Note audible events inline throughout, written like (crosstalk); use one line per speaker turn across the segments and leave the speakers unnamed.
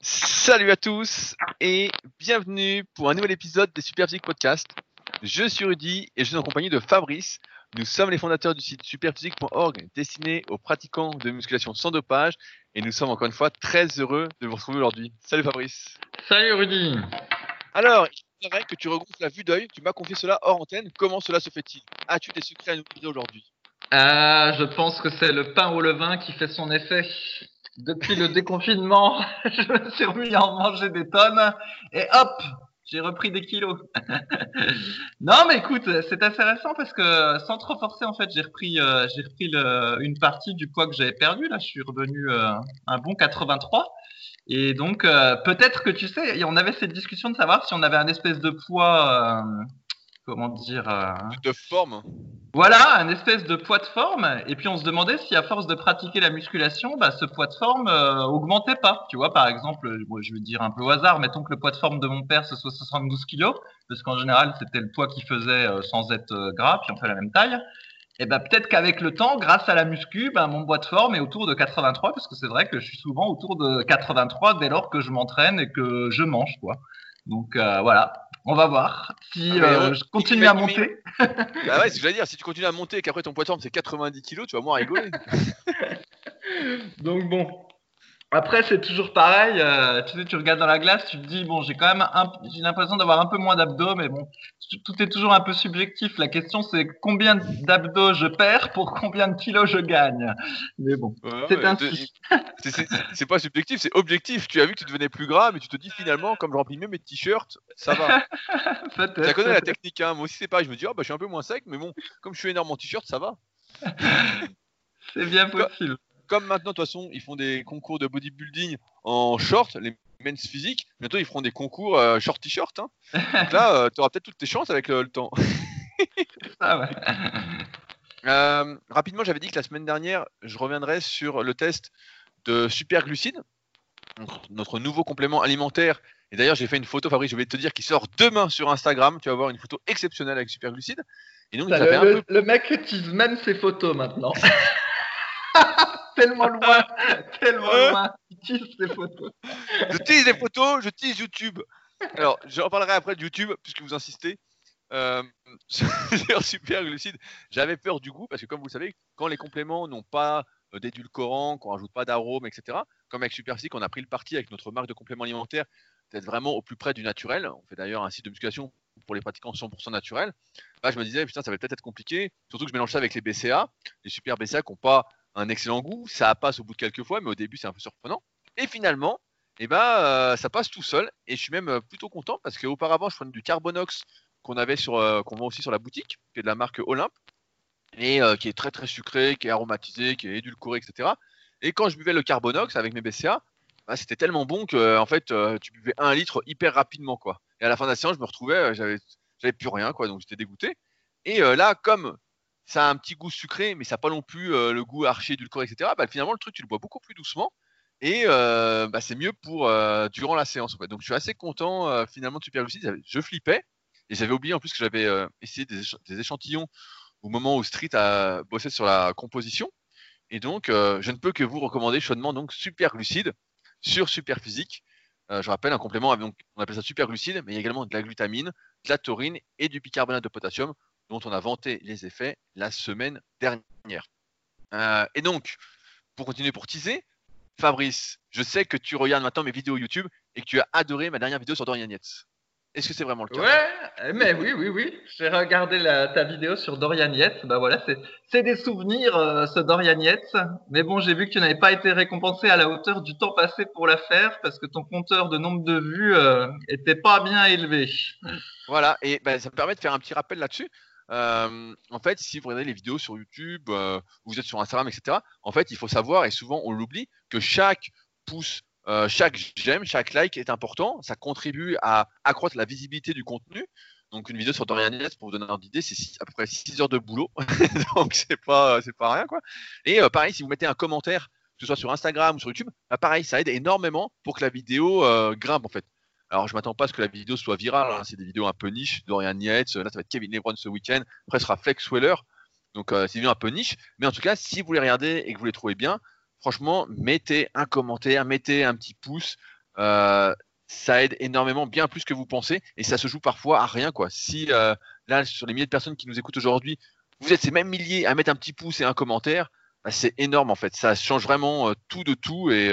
Salut à tous et bienvenue pour un nouvel épisode des Super Physique Podcast. Je suis Rudy et je suis en compagnie de Fabrice. Nous sommes les fondateurs du site superphysique.org destiné aux pratiquants de musculation sans dopage et nous sommes encore une fois très heureux de vous retrouver aujourd'hui. Salut Fabrice.
Salut Rudy.
Alors, il paraît que tu regroupes la vue d'œil. Tu m'as confié cela hors antenne. Comment cela se fait-il? As-tu des secrets à nous dire aujourd'hui?
Ah, je pense que c'est le pain au levain qui fait son effet. Depuis le déconfinement, (laughs) je me suis remis à en manger des tonnes et hop, j'ai repris des kilos. (laughs) non, mais écoute, c'est assez récent parce que sans trop forcer, en fait, j'ai repris, euh, j'ai repris une partie du poids que j'avais perdu. Là, je suis revenu euh, un bon 83. Et donc, euh, peut-être que tu sais, on avait cette discussion de savoir si on avait un espèce de poids, comment dire, euh,
De forme
voilà, un espèce de poids de forme. Et puis on se demandait si à force de pratiquer la musculation, bah, ce poids de forme euh, augmentait pas. Tu vois, par exemple, je vais dire un peu au hasard, mettons que le poids de forme de mon père ce soit 72 kilos, parce qu'en général c'était le poids qu'il faisait euh, sans être euh, gras, puis on fait la même taille. Et ben peut-être qu'avec le temps, grâce à la muscu, ben, mon poids de forme est autour de 83, parce que c'est vrai que je suis souvent autour de 83 dès lors que je m'entraîne et que je mange, quoi. Donc euh, voilà, on va voir si
Ah,
euh,
on-
je continue à monter.
Bah ouais, c'est ce que j'allais dire. Si tu continues à monter et qu'après ton poids de forme c'est 90 kg, tu vas moins rigoler. (laughs)
Donc bon. Après, c'est toujours pareil. euh, tu sais, tu regardes dans la glace, tu te dis bon, j'ai quand même un, j'ai l'impression d'avoir un peu moins d'abdos, mais bon, tout- est toujours un peu subjectif. La question, c'est combien d'abdos je perds pour combien de kilos je gagne? Mais bon,
Ouais,
c'est
ouais,
ainsi.
C'est- pas subjectif, c'est objectif. Tu as vu que tu devenais plus gras, mais tu te dis finalement, comme je remplis mieux mes t-shirts, ça va. (laughs) Ça connaît la technique, hein. moi aussi c'est pareil. Je me dis, oh, bah, je suis un peu moins sec, mais bon, comme je suis énorme en t-shirt, ça va. (laughs)
C'est bien possible.
Comme maintenant, de toute façon, ils font des concours de bodybuilding en short, les men's physiques. Bientôt, ils feront des concours euh, short t-shirt. Hein. Donc là, tu auras peut-être toutes tes chances avec le, le temps. (laughs)
Ouais. (laughs)
Euh, rapidement, j'avais dit que la semaine dernière, je reviendrai sur le test de super glucides, donc notre nouveau complément alimentaire. Et d'ailleurs, j'ai fait une photo, Fabrice, je vais te dire, qui sort demain sur Instagram. Tu vas voir une photo exceptionnelle avec super glucides. Et donc,
Ça,
ça fait un
le,
peu
le mec utilise même ses photos maintenant. (laughs) tellement (laughs) loin, tellement
Hein
loin. Il utilise ses photos.
Je tease les photos, je tease YouTube. Alors, j'en parlerai après de YouTube, puisque vous insistez. Euh, (laughs) super glucides, j'avais peur du goût, parce que comme vous le savez, quand les compléments n'ont pas euh, d'édulcorants, qu'on rajoute pas d'arômes, etc., comme avec Super on a pris le parti avec notre marque de compléments alimentaires d'être vraiment au plus près du naturel. On fait d'ailleurs un site de musculation pour les pratiquants 100% naturel. Bah, je me disais, putain, ça va peut-être être compliqué, surtout que je mélange ça avec les BCA, les super BCA qui n'ont pas un excellent goût, ça passe au bout de quelques fois, mais au début, c'est un peu surprenant. Et finalement, et ben euh, ça passe tout seul. Et je suis même euh, plutôt content parce qu'auparavant je prenais du carbonox qu'on avait sur euh, qu'on vend aussi sur la boutique qui est de la marque Olympe et qui est très très sucré qui est aromatisé qui est édulcoré etc et quand je buvais le carbonox avec mes BCA bah, c'était tellement bon que en fait tu buvais un litre hyper rapidement quoi. Et à la fin de la séance je me retrouvais j'avais j'avais plus rien quoi. Donc j'étais dégoûté. Et là comme ça a un petit goût sucré mais ça n'a pas non plus euh, le goût archi édulcoré etc bah, finalement le truc tu le bois beaucoup plus doucement et euh, bah, c'est mieux pour euh, durant la séance. Donc je suis assez content finalement de Super Lucide. Je flippais et j'avais oublié en plus que j'avais essayé des, écha- des échantillons au moment où Street a bossé sur la composition. Et donc je ne peux que vous recommander chaudement donc Super Lucide sur Super Physique. Je rappelle un complément, donc, on appelle ça Super Lucide, mais il y a également de la glutamine, de la taurine et du bicarbonate de potassium dont on a vanté les effets la semaine dernière. Euh, et donc, pour continuer pour teaser, Fabrice, je sais que tu regardes maintenant mes vidéos YouTube et que tu as adoré ma dernière vidéo sur Dorian Yates. Est-ce que c'est vraiment le cas?
Ouais, mais oui, oui, oui. J'ai regardé la, ta vidéo sur Dorian Yates. Bah voilà, c'est, des souvenirs, euh, ce Dorian Yates. Mais bon, j'ai vu que tu n'avais pas été récompensé à la hauteur du temps passé pour la faire parce que ton compteur de nombre de vues euh, était pas bien élevé.
Voilà, et ben, ça me permet de faire un petit rappel là-dessus. Euh, en fait, si vous regardez les vidéos sur YouTube, euh, vous êtes sur Instagram, etc., en fait, il faut savoir, et souvent on l'oublie, que chaque pouce, euh, chaque j'aime, chaque like est important. Ça contribue à accroître la visibilité du contenu. Donc, une vidéo sur Dorian Yates, pour vous donner un ordre d'idée, c'est à peu près 6 heures de boulot. (laughs) Donc, c'est pas, pas rien, quoi. Et pareil, si vous mettez un commentaire, que ce soit sur Instagram ou sur YouTube, bah, pareil, ça aide énormément pour que la vidéo grimpe, en fait. Alors, je m'attends pas à ce que la vidéo soit virale. hein. C'est des vidéos un peu niche. Dorian Yates, là, ça va être Kevin Lebron ce week-end. Après, ce sera Flex Weller. Donc, euh, c'est vidéo un peu niche. Mais en tout cas, si vous les regardez et que vous les trouvez bien, franchement, mettez un commentaire, mettez un petit pouce. Euh, ça aide énormément, bien plus que vous pensez, et ça se joue parfois à rien. quoi. Si euh, là, sur les milliers de personnes qui nous écoutent aujourd'hui, vous êtes ces mêmes milliers à mettre un petit pouce et un commentaire, bah, c'est énorme en fait. Ça change vraiment euh, tout de tout, et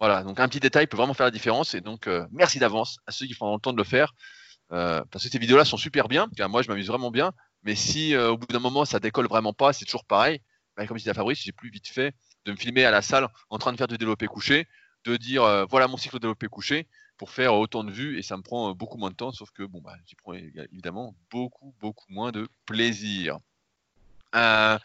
voilà. Donc un petit détail peut vraiment faire la différence, et donc merci d'avance à ceux qui prendront le temps de le faire. parce que ces vidéos-là sont super bien, moi je m'amuse vraiment bien, mais si au bout d'un moment ça décolle vraiment pas, c'est toujours pareil. Bah, comme disait Fabrice, j'ai plus vite fait de me filmer à la salle en train de faire du développé couché, de dire euh, voilà mon cycle développé couché pour faire autant de vues et ça me prend euh, beaucoup moins de temps, sauf que bon bah j'y prends évidemment beaucoup beaucoup moins de plaisir. Euh,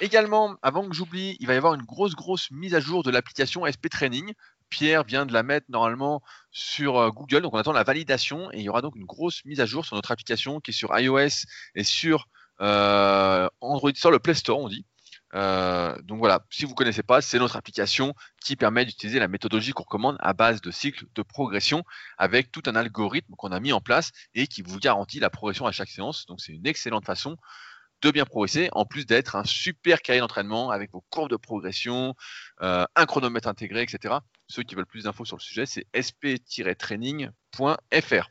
également, avant que j'oublie, il va y avoir une grosse grosse mise à jour de l'application SP Training. Pierre vient de la mettre normalement sur Google, donc on attend la validation et il y aura donc une grosse mise à jour sur notre application qui est sur iOS et sur Android, sur le Play Store on dit. Euh, donc voilà, si vous ne connaissez pas, c'est notre application qui permet d'utiliser la méthodologie qu'on recommande à base de cycles de progression avec tout un algorithme qu'on a mis en place et qui vous garantit la progression à chaque séance. Donc c'est une excellente façon de bien progresser, en plus d'être un super cahier d'entraînement avec vos courbes de progression, euh, un chronomètre intégré, etc. Ceux qui veulent plus d'infos sur le sujet, c'est sp-training.fr.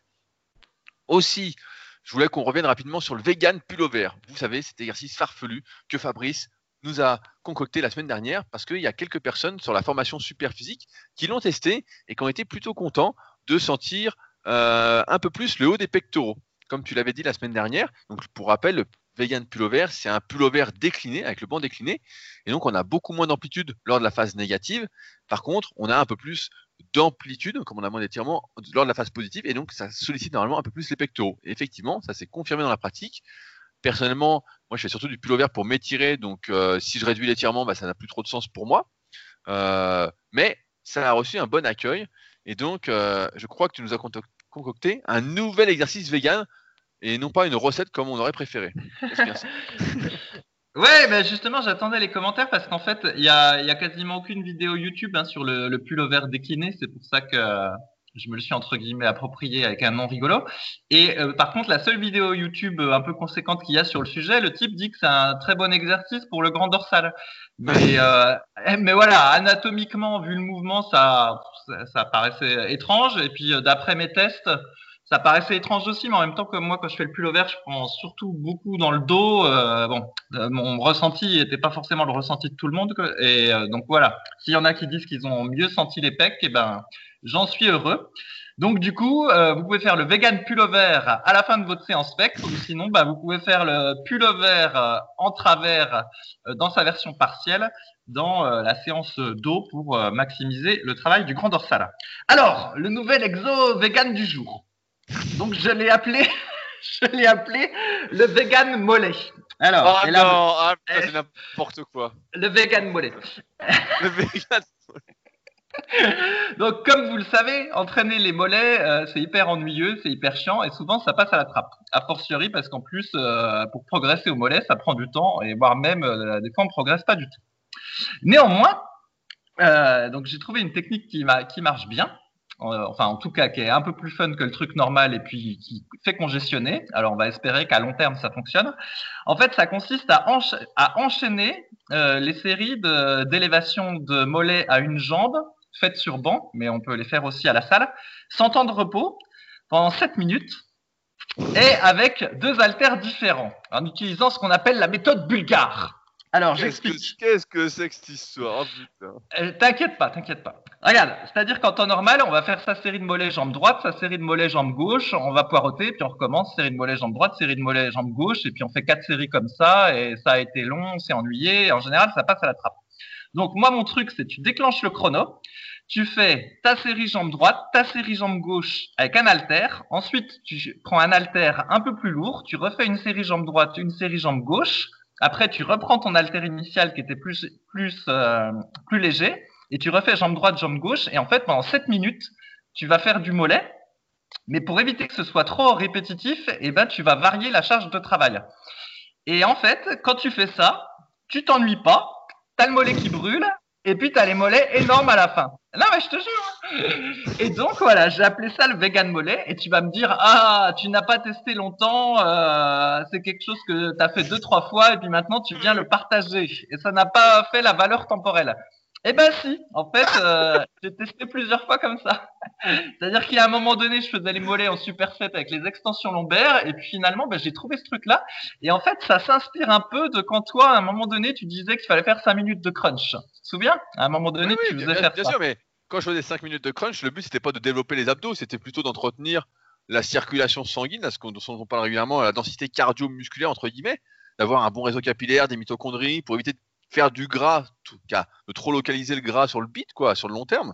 Aussi, je voulais qu'on revienne rapidement sur le vegan pullover. Vous savez, cet exercice farfelu que Fabrice nous a concocté la semaine dernière parce qu'il y a quelques personnes sur la formation super physique qui l'ont testé et qui ont été plutôt contents de sentir euh, un peu plus le haut des pectoraux. Comme tu l'avais dit la semaine dernière, donc pour rappel, le vegan pullover, c'est un pullover décliné avec le banc décliné et donc on a beaucoup moins d'amplitude lors de la phase négative. Par contre, on a un peu plus d'amplitude, comme on a moins d'étirement, lors de la phase positive et donc ça sollicite normalement un peu plus les pectoraux. Et effectivement, ça s'est confirmé dans la pratique. Personnellement, moi, je fais surtout du pullover pour m'étirer. Donc, euh, si je réduis l'étirement, bah, ça n'a plus trop de sens pour moi. Euh, mais ça a reçu un bon accueil. Et donc, euh, je crois que tu nous as concocté un nouvel exercice vegan et non pas une recette comme on aurait préféré. (laughs)
Ouais, ben justement, j'attendais les commentaires parce qu'en fait, il y a, quasiment aucune vidéo YouTube hein, sur le, le pullover décliné. C'est pour ça que je me le suis entre guillemets approprié avec un nom rigolo. Et euh, par contre, la seule vidéo YouTube euh, un peu conséquente qu'il y a sur le sujet, le type dit que c'est un très bon exercice pour le grand dorsal. Mais, (laughs) euh, mais voilà, anatomiquement, vu le mouvement, ça, ça, paraissait étrange. Et puis d'après mes tests, ça paraissait étrange aussi, mais en même temps, comme moi, quand je fais le pullover, je prends surtout beaucoup dans le dos. bon, mon ressenti n'était pas forcément le ressenti de tout le monde. Et donc voilà, s'il y en a qui disent qu'ils ont mieux senti les pecs, eh ben J'en suis heureux. Donc du coup, euh, vous pouvez faire le vegan pullover à la fin de votre séance spectre, ou sinon, bah, vous pouvez faire le pullover euh, en travers euh, dans sa version partielle dans la séance d'eau pour maximiser le travail du grand dorsal. Alors, le nouvel exo vegan du jour. Donc je l'ai appelé, (laughs) je l'ai appelé le vegan mollet.
Alors, oh non, ah, c'est n'importe quoi.
Le vegan mollet. (laughs) le vegan Donc, comme vous le savez, entraîner les mollets, euh, c'est hyper ennuyeux, c'est hyper chiant et souvent ça passe à la trappe. A fortiori parce qu'en plus, euh, pour progresser au mollet, ça prend du temps et voire même euh, des fois on ne progresse pas du tout. Néanmoins, donc j'ai trouvé une technique qui, qui marche bien. Enfin, en tout cas, qui est un peu plus fun que le truc normal et puis qui fait congestionner. Alors, on va espérer qu'à long terme, ça fonctionne. En fait, ça consiste à, enchaîner les séries d'élévation de, de mollet à une jambe faites sur banc, mais on peut les faire aussi à la salle, sans temps de repos, pendant 7 minutes, et avec deux haltères différents, en utilisant ce qu'on appelle la méthode bulgare.
Alors, j'explique. Qu'est-ce que c'est que cette histoire
oh, euh, T'inquiète pas, t'inquiète pas. Regarde, c'est-à-dire qu'en temps normal, on va faire sa série de mollets jambe droite, sa série de mollets jambe gauche, on va poireauter, puis on recommence, série de mollets jambe droite, série de mollets jambe gauche, et puis on fait quatre séries comme ça, et ça a été long, on s'est ennuyé, en général, ça passe à la trappe. Donc moi, mon truc, c'est tu déclenches le chrono, tu fais ta série jambe droite, ta série jambe gauche avec un halter. Ensuite, tu prends un halter un peu plus lourd, tu refais une série jambe droite, une série jambe gauche. Après, tu reprends ton halter initial qui était plus plus euh, plus léger et tu refais jambe droite, jambe gauche. Et en fait, pendant 7 minutes, tu vas faire du mollet. Mais pour éviter que ce soit trop répétitif, eh ben, tu vas varier la charge de travail. Et en fait, quand tu fais ça, tu t'ennuies pas, t'as le mollet qui brûle, et puis t'as les mollets énormes à la fin. Non mais je te jure. Et donc voilà, j'ai appelé ça le vegan mollet. Et tu vas me dire, ah, tu n'as pas testé longtemps, euh, c'est quelque chose que tu as fait deux trois fois et puis maintenant tu viens le partager. Et ça n'a pas fait la valeur temporelle. Eh ben si, en fait, euh, (laughs) j'ai testé plusieurs fois comme ça. (laughs) C'est-à-dire qu'il y a un moment donné, je faisais les mollets en superset avec les extensions lombaires, et puis finalement, ben, j'ai trouvé ce truc-là. Et en fait, ça s'inspire un peu de quand toi, à un moment donné, tu disais qu'il fallait faire 5 minutes de crunch. Tu te souviens? À un moment donné, tu faisais
bien,
faire
bien
ça.
sûr, mais quand je faisais 5 minutes de crunch, le but c'était pas de développer les abdos, c'était plutôt d'entretenir la circulation sanguine, à ce qu'on on parle régulièrement, la densité cardio-musculaire entre guillemets, d'avoir un bon réseau capillaire, des mitochondries, pour éviter de faire du gras, tout cas, de trop localiser le gras sur le bit, quoi, sur le long terme.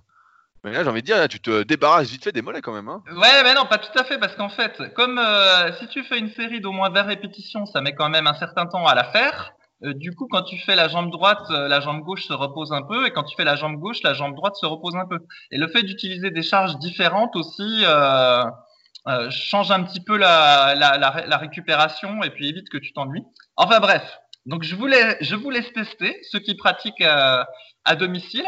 Mais là, j'ai envie de dire, tu te débarrasses vite fait des mollets quand même. Hein.
Ouais, mais non, pas tout à fait, parce qu'en fait, comme euh, si tu fais une série d'au moins 20 répétitions, ça met quand même un certain temps à la faire. Euh, du coup, quand tu fais la jambe droite, euh, la jambe gauche se repose un peu, et quand tu fais la jambe gauche, la jambe droite se repose un peu. Et le fait d'utiliser des charges différentes aussi euh, euh, change un petit peu la, la, la, la récupération et puis évite que tu t'ennuies. Enfin bref, donc je voulais, je vous laisse tester ceux qui pratiquent à domicile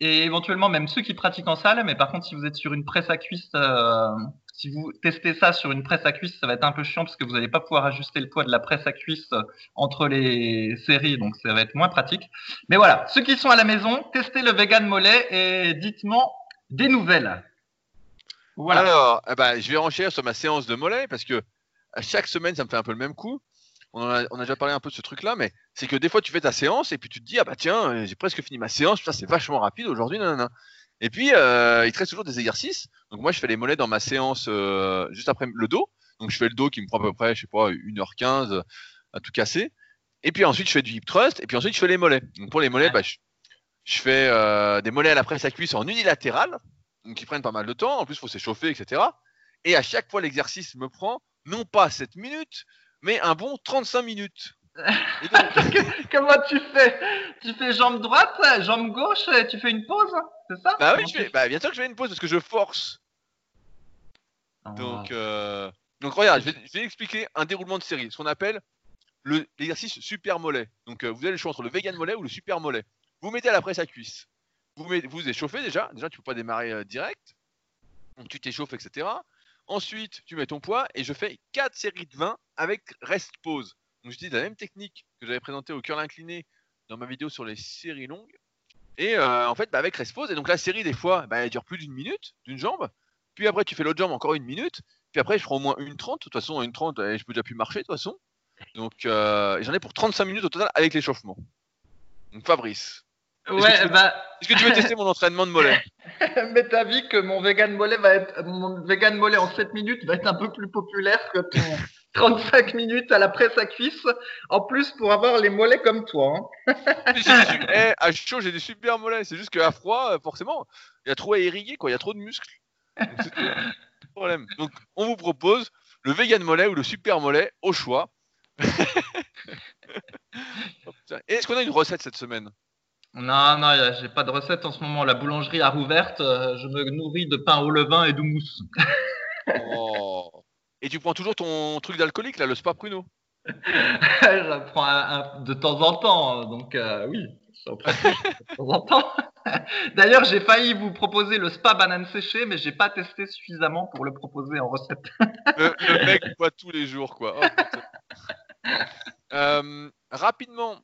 et éventuellement même ceux qui pratiquent en salle. Mais par contre, si vous êtes sur une presse à cuisse, euh, si vous testez ça sur une presse à cuisse, ça va être un peu chiant parce que vous n'allez pas pouvoir ajuster le poids de la presse à cuisse euh, entre les séries, donc ça va être moins pratique. Mais voilà, ceux qui sont à la maison, testez le vegan mollet et dites-moi des nouvelles. Voilà.
Alors, eh ben, je vais renchérir sur ma séance de mollet parce que à chaque semaine, ça me fait un peu le même coup. On, a, on a déjà parlé un peu de ce truc-là, mais c'est que des fois, tu fais ta séance et puis tu te dis, ah bah tiens, euh, j'ai presque fini ma séance, putain, c'est vachement rapide aujourd'hui, nanana. Et puis, euh, il te reste toujours des exercices. Donc, moi, je fais les mollets dans ma séance euh, juste après le dos. Donc, je fais le dos qui me prend à peu près, je sais pas, 1h15 à tout casser. Et puis ensuite, je fais du hip thrust. Et puis ensuite, je fais les mollets. Donc, pour les mollets,
Ouais.
bah, je, je fais euh, des mollets à la presse à cuisse en unilatéral. Donc, qui prennent pas mal de temps. En plus, il faut s'échauffer, etc. Et à chaque fois, l'exercice me prend non pas 7 minutes, mais un bon 35 minutes. (laughs) Et donc,
Comment tu fais? Tu fais jambe droite, jambe gauche, et tu fais une pause, c'est ça?
Bah oui, je fais, bah, bien sûr que je fais une pause parce que je force.
Ah.
Donc, euh, donc regarde, je vais, je vais expliquer un déroulement de série, ce qu'on appelle le- l'exercice super mollet. Donc euh, vous avez le choix entre le vegan mollet ou le super mollet. Vous mettez à la presse à cuisse. Vous mettez, vous échauffez déjà. Déjà, tu peux pas démarrer euh, direct. Donc tu t'échauffes, etc. Ensuite, tu mets ton poids et je fais 4 séries de 20 avec rest pause. Donc j'utilise la même technique que j'avais présentée au curl incliné dans ma vidéo sur les séries longues. Et euh, en fait, bah, avec rest pause. Et donc la série, des fois, bah, elle dure plus d'une minute, d'une jambe. Puis après, tu fais l'autre jambe encore une minute. Puis après, je prends au moins une 30. De toute façon, une 30, euh, je peux déjà plus marcher, de toute façon. Donc, euh, j'en ai pour 35 minutes au total avec l'échauffement. Donc, Fabrice,
Ouais, bah,
est-ce que tu veux tester mon entraînement de mollet (laughs)
mais t'as vu que mon vegan mollet va être, mon vegan mollet en 7 minutes va être un peu plus populaire que ton (laughs) 35 minutes à la presse à cuisse. En plus, pour avoir les mollets comme toi. hein. (laughs)
Eh, À chaud, j'ai des super mollets. C'est juste qu'à froid, euh, forcément, il y a trop à irriguer, quoi. Il y a trop de muscles. Donc, problème. Donc, on vous propose le vegan mollet ou le super mollet au choix. Est-ce qu'on a une recette cette semaine?
Non, non, j'ai pas de recette en ce moment. La boulangerie a rouverte. euh, Je me nourris de pain au levain et d'houmous.
Oh. Et tu prends toujours ton truc d'alcoolique, là, le spa pruneau? (laughs)
J'en prends un, un- de temps en temps, donc euh, oui, j'en pratique de temps en temps. (laughs) D'ailleurs, j'ai failli vous proposer le spa banane séchée, mais j'ai pas testé suffisamment pour le proposer en recette. (laughs)
le, le mec boit tous les jours, quoi. Oh. Euh, rapidement,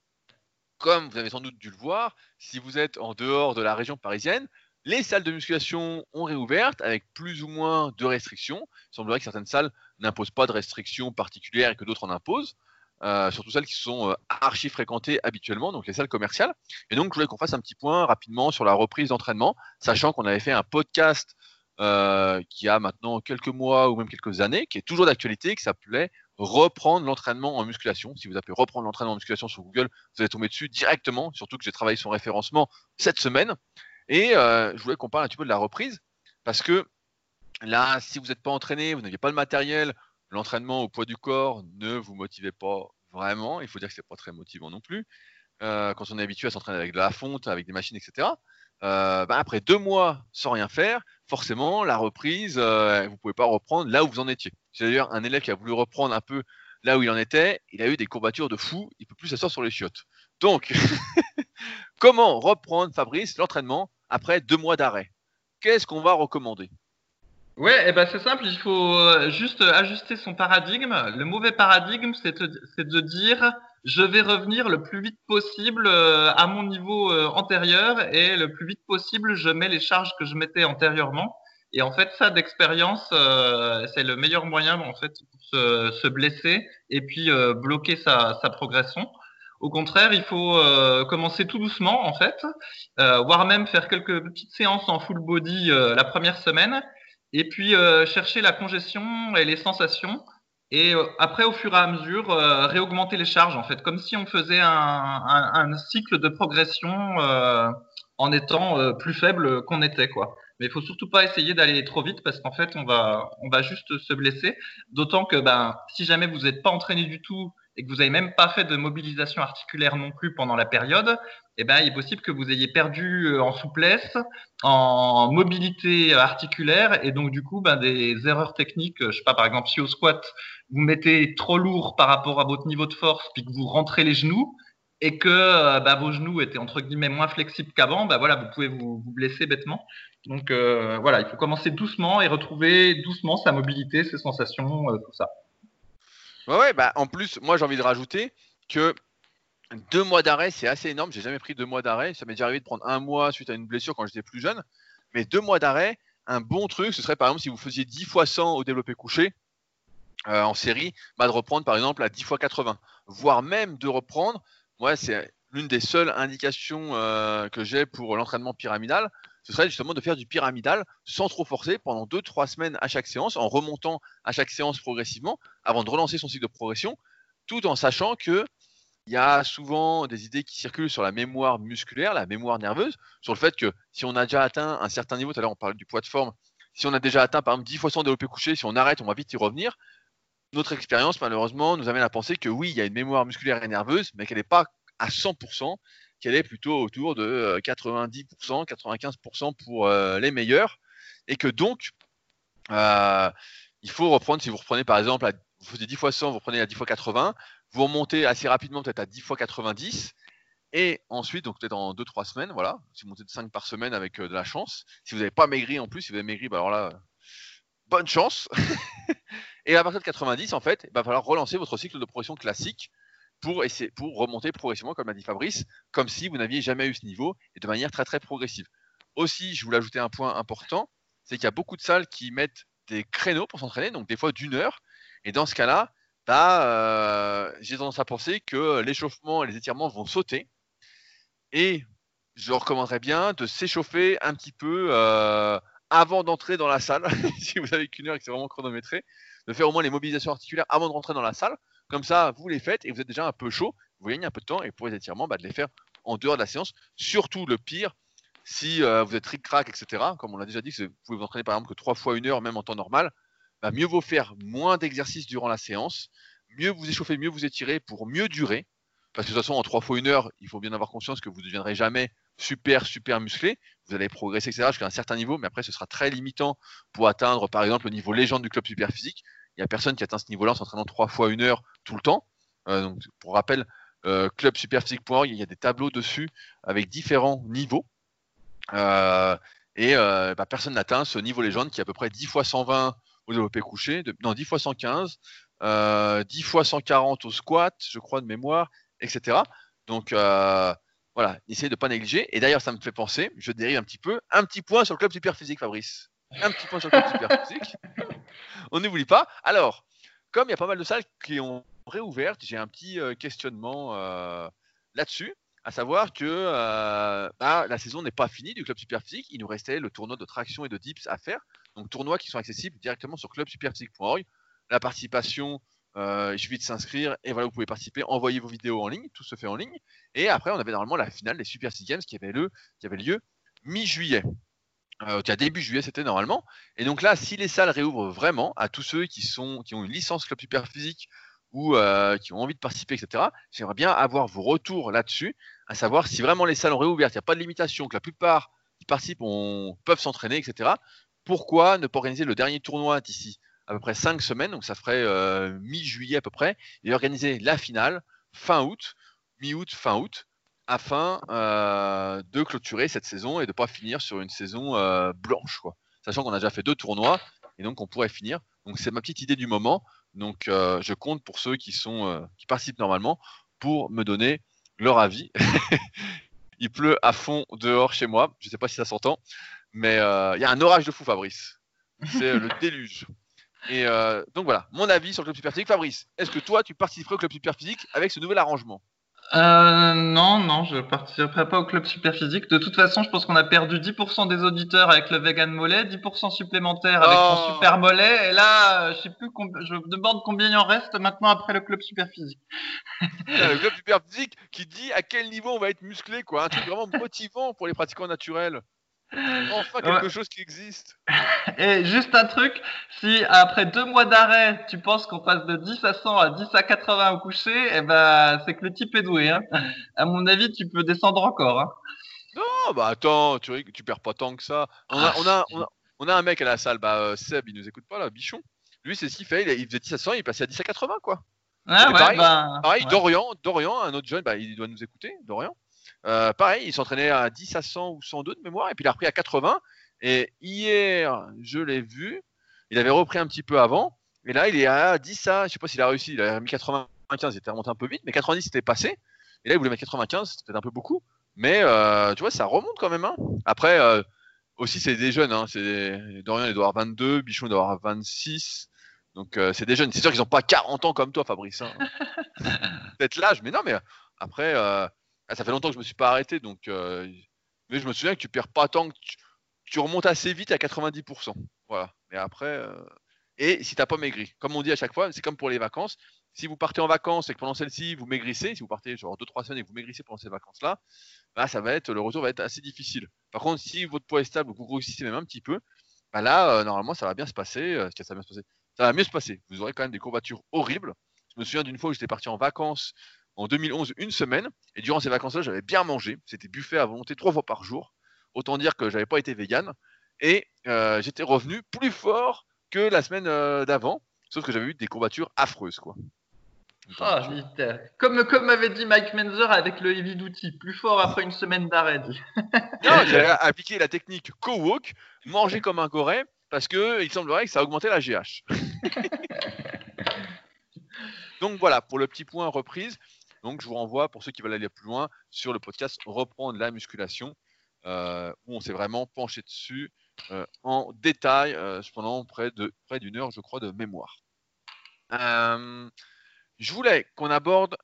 comme vous avez sans doute dû le voir, si vous êtes en dehors de la région parisienne, les salles de musculation ont réouvert avec plus ou moins de restrictions. Il semblerait que certaines salles n'imposent pas de restrictions particulières et que d'autres en imposent. euh, surtout celles qui sont euh, archi fréquentées habituellement, donc les salles commerciales. Et donc, je voulais qu'on fasse un petit point rapidement sur la reprise d'entraînement, sachant qu'on avait fait un podcast euh, qui a maintenant quelques mois ou même quelques années, qui est toujours d'actualité, qui s'appelait Reprendre l'entraînement en musculation. Si vous appelez Reprendre l'entraînement en musculation sur Google, vous allez tomber dessus directement, surtout que j'ai travaillé son référencement cette semaine. Et euh, je voulais qu'on parle un petit peu de la reprise, parce que là, si vous n'êtes pas entraîné, vous n'aviez pas le matériel, l'entraînement au poids du corps ne vous motivait pas vraiment. Il faut dire que c'est pas très motivant non plus. Euh, quand on est habitué à s'entraîner avec de la fonte, avec des machines, etc. Euh, bah, après deux mois sans rien faire, forcément, la reprise, vous pouvez pas reprendre là où vous en étiez. C'est d'ailleurs un élève qui a voulu reprendre un peu là où il en était. Il a eu des courbatures de fou. Il peut plus s'asseoir sur les chiottes. Donc, (laughs) comment reprendre, Fabrice, l'entraînement après deux mois d'arrêt? Qu'est-ce qu'on va recommander?
Ouais, et ben c'est simple, il faut euh, juste ajuster son paradigme. Le mauvais paradigme, c'est de dire je vais revenir le plus vite possible euh, à mon niveau euh, antérieur et le plus vite possible, je mets les charges que je mettais antérieurement. Et en fait, ça d'expérience, c'est le meilleur moyen en fait pour se, se blesser et puis bloquer sa, sa progression. Au contraire, il faut commencer tout doucement en fait, voire même faire quelques petites séances en full body la première semaine et puis euh, chercher la congestion et les sensations. Et euh, après, au fur et à mesure, euh, réaugmenter les charges, en fait, comme si on faisait un, un, un cycle de progression en étant plus faible qu'on était, quoi. Mais il faut surtout pas essayer d'aller trop vite parce qu'en fait, on va, on va juste se blesser. D'autant que, ben, si jamais vous n'êtes pas entraîné du tout et que vous n'avez même pas fait de mobilisation articulaire non plus pendant la période, eh ben, il est possible que vous ayez perdu euh, en souplesse, en mobilité articulaire, et donc du coup, ben, des erreurs techniques. Je sais pas, par exemple, si au squat vous mettez trop lourd par rapport à votre niveau de force, puis que vous rentrez les genoux, et que euh, ben, vos genoux étaient entre guillemets moins flexibles qu'avant, ben, voilà, vous pouvez vous, blesser bêtement. Donc euh, voilà, il faut commencer doucement et retrouver doucement sa mobilité, ses sensations, tout ça.
Ouais, ouais, bah en plus, moi j'ai envie de rajouter que deux mois d'arrêt, c'est assez énorme. J'ai jamais pris deux mois d'arrêt. Ça m'est déjà arrivé de prendre un mois suite à une blessure quand j'étais plus jeune. Mais deux mois d'arrêt, un bon truc, ce serait par exemple si vous faisiez 10 fois 100 au développé couché euh, en série, bah, de reprendre par exemple à 10 fois 80. Voire même de reprendre, moi c'est l'une des seules indications euh, que j'ai pour l'entraînement pyramidal, ce serait justement de faire du pyramidal sans trop forcer pendant 2-3 semaines à chaque séance, en remontant à chaque séance progressivement, avant de relancer son cycle de progression, tout en sachant que il y a souvent des idées qui circulent sur la mémoire musculaire, la mémoire nerveuse, sur le fait que si on a déjà atteint un certain niveau, tout à l'heure on parlait du poids de forme, si on a déjà atteint par exemple 10 fois son développé couché, si on arrête, on va vite y revenir. Notre expérience, malheureusement, nous amène à penser que oui, il y a une mémoire musculaire et nerveuse, mais qu'elle n'est pas à 100%, qu'elle est plutôt autour de 90%, euh, 95% pour euh, les meilleurs, et que donc, euh, il faut reprendre, si vous reprenez par exemple, vous faisiez 10 fois 100, vous reprenez à 10 fois 80, vous remontez assez rapidement peut-être à 10 fois 90, et ensuite, donc peut-être en 2-3 semaines, voilà, si vous montez de 5 par semaine avec de la chance, si vous n'avez pas maigri en plus, si vous avez maigri, bah alors là, bonne chance. (laughs) et à partir de 90, en fait, il va falloir relancer votre cycle de progression classique pour, essayer, pour remonter progressivement, comme l'a dit Fabrice, comme si vous n'aviez jamais eu ce niveau et de manière très très progressive. Aussi, je voulais ajouter un point important, c'est qu'il y a beaucoup de salles qui mettent des créneaux pour s'entraîner, donc des fois d'une heure. Et dans ce cas-là, bah, euh, j'ai tendance à penser que l'échauffement et les étirements vont sauter. Et je recommanderais bien de s'échauffer un petit peu euh, avant d'entrer dans la salle, (laughs) si vous avez qu'une heure et que c'est vraiment chronométré, de faire au moins les mobilisations articulaires avant de rentrer dans la salle comme ça, vous les faites et vous êtes déjà un peu chaud. Vous gagnez un peu de temps et pour les étirements, bah, de les faire en dehors de la séance. Surtout le pire, si euh, vous êtes ric-crac, etc. Comme on l'a déjà dit, vous pouvez vous entraîner par exemple que trois fois une heure, même en temps normal. Bah, mieux vaut faire moins d'exercices durant la séance, mieux vous échauffer, mieux vous étirer pour mieux durer. Parce que de toute façon, en trois fois une heure, il faut bien avoir conscience que vous ne deviendrez jamais super, super musclé. Vous allez progresser, etc. jusqu'à un certain niveau, mais après, ce sera très limitant pour atteindre, par exemple, le niveau légende du club super physique. Il n'y a personne qui atteint ce niveau-là en s'entraînant trois fois une heure tout le temps. Euh, donc, pour rappel, euh, clubsuperphysique.org, il y a des tableaux dessus avec différents niveaux. Euh, et bah, personne n'atteint ce niveau légende qui est à peu près 10 fois 120 au développé couché, non 10 fois 115, 10 fois 140 au squat, je crois de mémoire, etc. Donc voilà, essayez de ne pas négliger. Et d'ailleurs, ça me fait penser, je dérive un petit peu, un petit point sur le club superphysique, Fabrice. Un petit point sur le club superphysique. (laughs) On n'oublie pas. Alors, comme il y a pas mal de salles qui ont réouvert, j'ai un petit euh, questionnement euh, là-dessus, à savoir que euh, bah, la saison n'est pas finie du club superphysique. Il nous restait le tournoi de traction et de dips à faire. Donc, tournois qui sont accessibles directement sur clubsuperphysique.org. La participation, il suffit de s'inscrire et voilà, vous pouvez participer, envoyer vos vidéos en ligne, tout se fait en ligne. Et après, on avait normalement la finale des Super Games qui avait, le, qui avait lieu mi-juillet. Euh, début juillet, c'était normalement. Et donc là, si les salles réouvrent vraiment à tous ceux qui ont une licence club super physique ou euh, qui ont envie de participer, etc., j'aimerais bien avoir vos retours là-dessus, à savoir si vraiment les salles ont réouvert, il n'y a pas de limitation, que la plupart qui participent peuvent s'entraîner, etc. Pourquoi ne pas organiser le dernier tournoi d'ici à peu près 5 semaines, donc ça ferait euh, mi-juillet à peu près, et organiser la finale fin août, mi-août, fin août, afin euh, de clôturer cette saison et de pas finir sur une saison euh, blanche, quoi. Sachant qu'on a déjà fait deux tournois et donc on pourrait finir. Donc c'est ma petite idée du moment. Donc je compte pour ceux qui sont qui participent normalement pour me donner leur avis. (laughs) Il pleut à fond dehors chez moi. Je sais pas si ça s'entend, mais il y a un orage de fou, Fabrice. C'est le (laughs) déluge. Et euh, donc voilà, mon avis sur le club super physique. Fabrice, est-ce que toi tu participerais au club super physique avec ce nouvel arrangement?
Euh, non, non, je participerai pas au club super physique. De toute façon, je pense qu'on a perdu 10% des auditeurs avec le vegan mollet, 10% supplémentaires avec
Oh.
mon super mollet. Et là, euh, je sais plus, je me demande combien il en reste maintenant après le club super physique.
Euh, Le club super physique qui dit à quel niveau on va être musclé, quoi. Un truc vraiment (laughs) motivant pour les pratiquants naturels. Enfin quelque
Ouais.
chose qui existe. (laughs)
Et juste un truc, si après deux mois d'arrêt, tu penses qu'on passe de 10 à 100 à 10 à 80 au coucher, eh ben, c'est que le type est doué, hein. (laughs) À mon avis, tu peux descendre encore, hein.
Oh bah attends, tu, perds pas tant que ça. On a,
Ah,
on a,
si.
on a, on a un mec à la salle, bah euh, Seb, il nous écoute pas là, Bichon. Lui c'est ce qu'il fait, il, il faisait 10 à 100, il est passé à 10 à 80 quoi.
Ah ouais,
pareil, Pareil,
ouais.
Dorian, Dorian, un autre jeune, bah, il doit nous écouter, Dorian. Euh, pareil, il s'entraînait à 10 à 100 ou 102 de mémoire, et puis il a repris à 80. Et hier, je l'ai vu, il avait repris un petit peu avant, et là il est à 10 à, je sais pas s'il a réussi, il a mis 95, il était remonté un peu vite, mais 90 c'était passé. Et là il voulait mettre 95, c'était peut-être un peu beaucoup, mais euh, tu vois, ça remonte quand même. Hein. Après, euh, aussi c'est des jeunes, hein, c'est Dorian il doit avoir 22, Bichon il doit avoir 26. Donc euh, c'est des jeunes, c'est sûr qu'ils n'ont pas 40 ans comme toi Fabrice. Hein (laughs) peut-être l'âge, mais non, mais après, euh, ah, ça fait longtemps que je me suis pas arrêté, donc. euh, mais je me souviens que tu perds pas tant que tu, remontes assez vite à 90%. Voilà. Mais après, euh, et si t'as pas maigri, comme on dit à chaque fois, c'est comme pour les vacances. Si vous partez en vacances et que pendant celle-ci vous maigrissez, si vous partez genre 2-3 semaines et que vous maigrissez pendant ces vacances-là, bah, ça va être le retour va être assez difficile. Par contre, si votre poids est stable vous grossissez même un petit peu, bah là, euh, normalement, ça va bien se passer. ça va bien se passer. Ça va mieux se passer. Vous aurez quand même des courbatures horribles. Je me souviens d'une fois où j'étais parti en vacances en 2011 une semaine et durant ces vacances-là, j'avais bien mangé. C'était buffet à volonté trois fois par jour. Autant dire que j'avais pas été vegan et euh, j'étais revenu plus fort que la semaine euh, d'avant. Sauf que j'avais eu des courbatures affreuses, quoi.
Ah, vite. Comme, comme m'avait dit Mike Menzer avec le heavy duty, plus fort après une semaine d'arrêt. (laughs)
j'ai appliqué la technique co-walk, manger comme un goré, parce que il semblerait que ça augmentait la GH. (laughs) Donc voilà, pour le petit point reprise. Donc je vous renvoie, pour ceux qui veulent aller plus loin, sur le podcast Reprendre la musculation, euh, où on s'est vraiment penché dessus euh, en détail euh, pendant près d'une heure, je crois, de mémoire. Je voulais qu'on aborde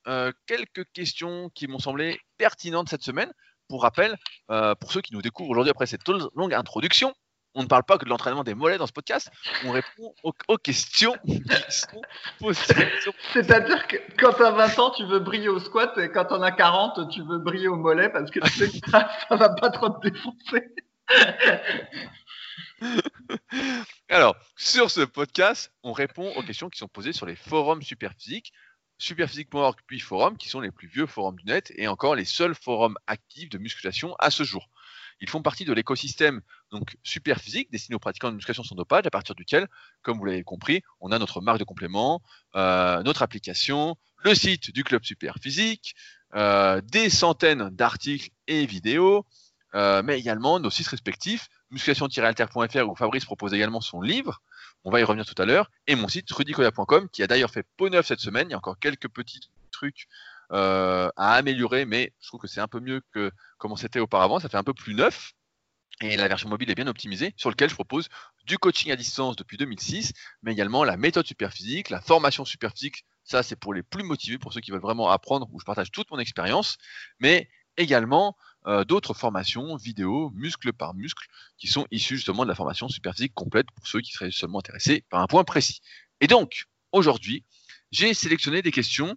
quelques questions qui m'ont semblé pertinentes cette semaine. Pour rappel, pour ceux qui nous découvrent aujourd'hui après cette longue introduction, on ne parle pas que de l'entraînement des mollets dans ce podcast, on répond aux, aux questions qui sont posées
C'est-à-dire que quand t'as 20 ans, tu veux briller au squat et quand t'en as 40, tu veux briller au mollet parce que tu sais que ça, ça va pas trop te défoncer.
Alors, sur ce podcast, on répond aux questions qui sont posées sur les forums Superphysique, superphysique.org puis forum, qui sont les plus vieux forums du net et encore les seuls forums actifs de musculation à ce jour. Ils font partie de l'écosystème donc Superphysique destiné aux pratiquants de musculation sans dopage, à partir duquel, comme vous l'avez compris, on a notre marque de complément, euh, notre application, le site du club Superphysique, euh, des centaines d'articles et vidéos, euh, mais également nos sites respectifs musculation-alter.fr où Fabrice propose également son livre. On va y revenir tout à l'heure. Et mon site rudicoya.com qui a d'ailleurs fait peau neuve cette semaine. Il y a encore quelques petits trucs à améliorer, mais je trouve que c'est un peu mieux que comment c'était auparavant. Ça fait un peu plus neuf. Et la version mobile est bien optimisée, sur lequel je propose du coaching à distance depuis 2006, mais également la méthode superphysique, la formation superphysique. Ça, c'est pour les plus motivés, pour ceux qui veulent vraiment apprendre, où je partage toute mon expérience, mais également euh, d'autres formations vidéo, muscle par muscle, qui sont issues justement de la formation superphysique complète pour ceux qui seraient seulement intéressés par un point précis. Et donc, aujourd'hui, j'ai sélectionné des questions euh,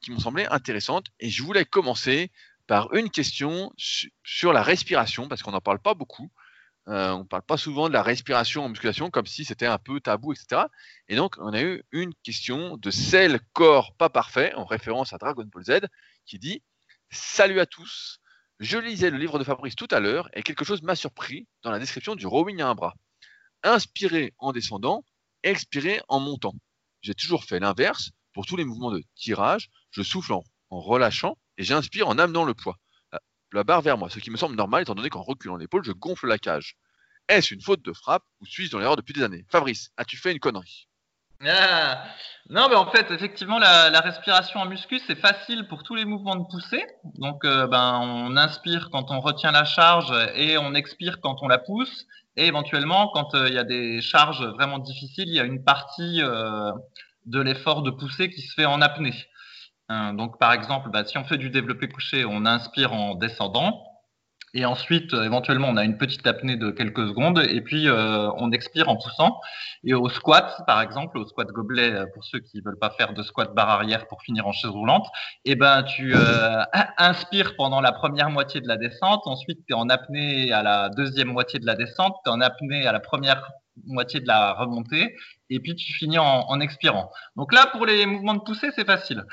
qui m'ont semblé intéressantes et je voulais commencer par une question su sur la respiration, parce qu'on n'en parle pas beaucoup. Euh, on ne parle pas souvent de la respiration en musculation comme si c'était un peu tabou, etc. Et donc, on a eu une question de Cell Corps Pas Parfait, en référence à Dragon Ball Z, qui dit Salut à tous, je lisais le livre de Fabrice tout à l'heure et quelque chose m'a surpris dans la description du rowing à un bras. Inspirer en descendant, expirer en montant. J'ai toujours fait l'inverse pour tous les mouvements de tirage, je souffle en, relâchant et j'inspire en amenant le poids, la barre vers moi, ce qui me semble normal étant donné qu'en reculant l'épaule, je gonfle la cage. Est-ce une faute de frappe ou suis-je dans l'erreur depuis des années? Fabrice, as-tu fait une connerie?
Ah, non, mais en fait, effectivement, la, respiration en muscu, c'est facile pour tous les mouvements de poussée. Donc, euh, ben, on inspire quand on retient la charge et on expire quand on la pousse. Et éventuellement, quand euh, il y a des charges vraiment difficiles, il y a une partie euh, de l'effort de poussée qui se fait en apnée. donc, par exemple, bah, si on fait du développé couché, on inspire en descendant. Et ensuite, euh, éventuellement, on a une petite apnée de quelques secondes et puis euh, on expire en poussant. Et au squat, par exemple, au squat gobelet, euh, pour ceux qui veulent pas faire de squat barre arrière pour finir en chaise roulante, eh ben tu (laughs) inspires pendant la première moitié de la descente, ensuite tu es en apnée à la deuxième moitié de la descente, tu es en apnée à la première moitié de la remontée et puis tu finis en, expirant. Donc là, pour les mouvements de poussée, c'est facile.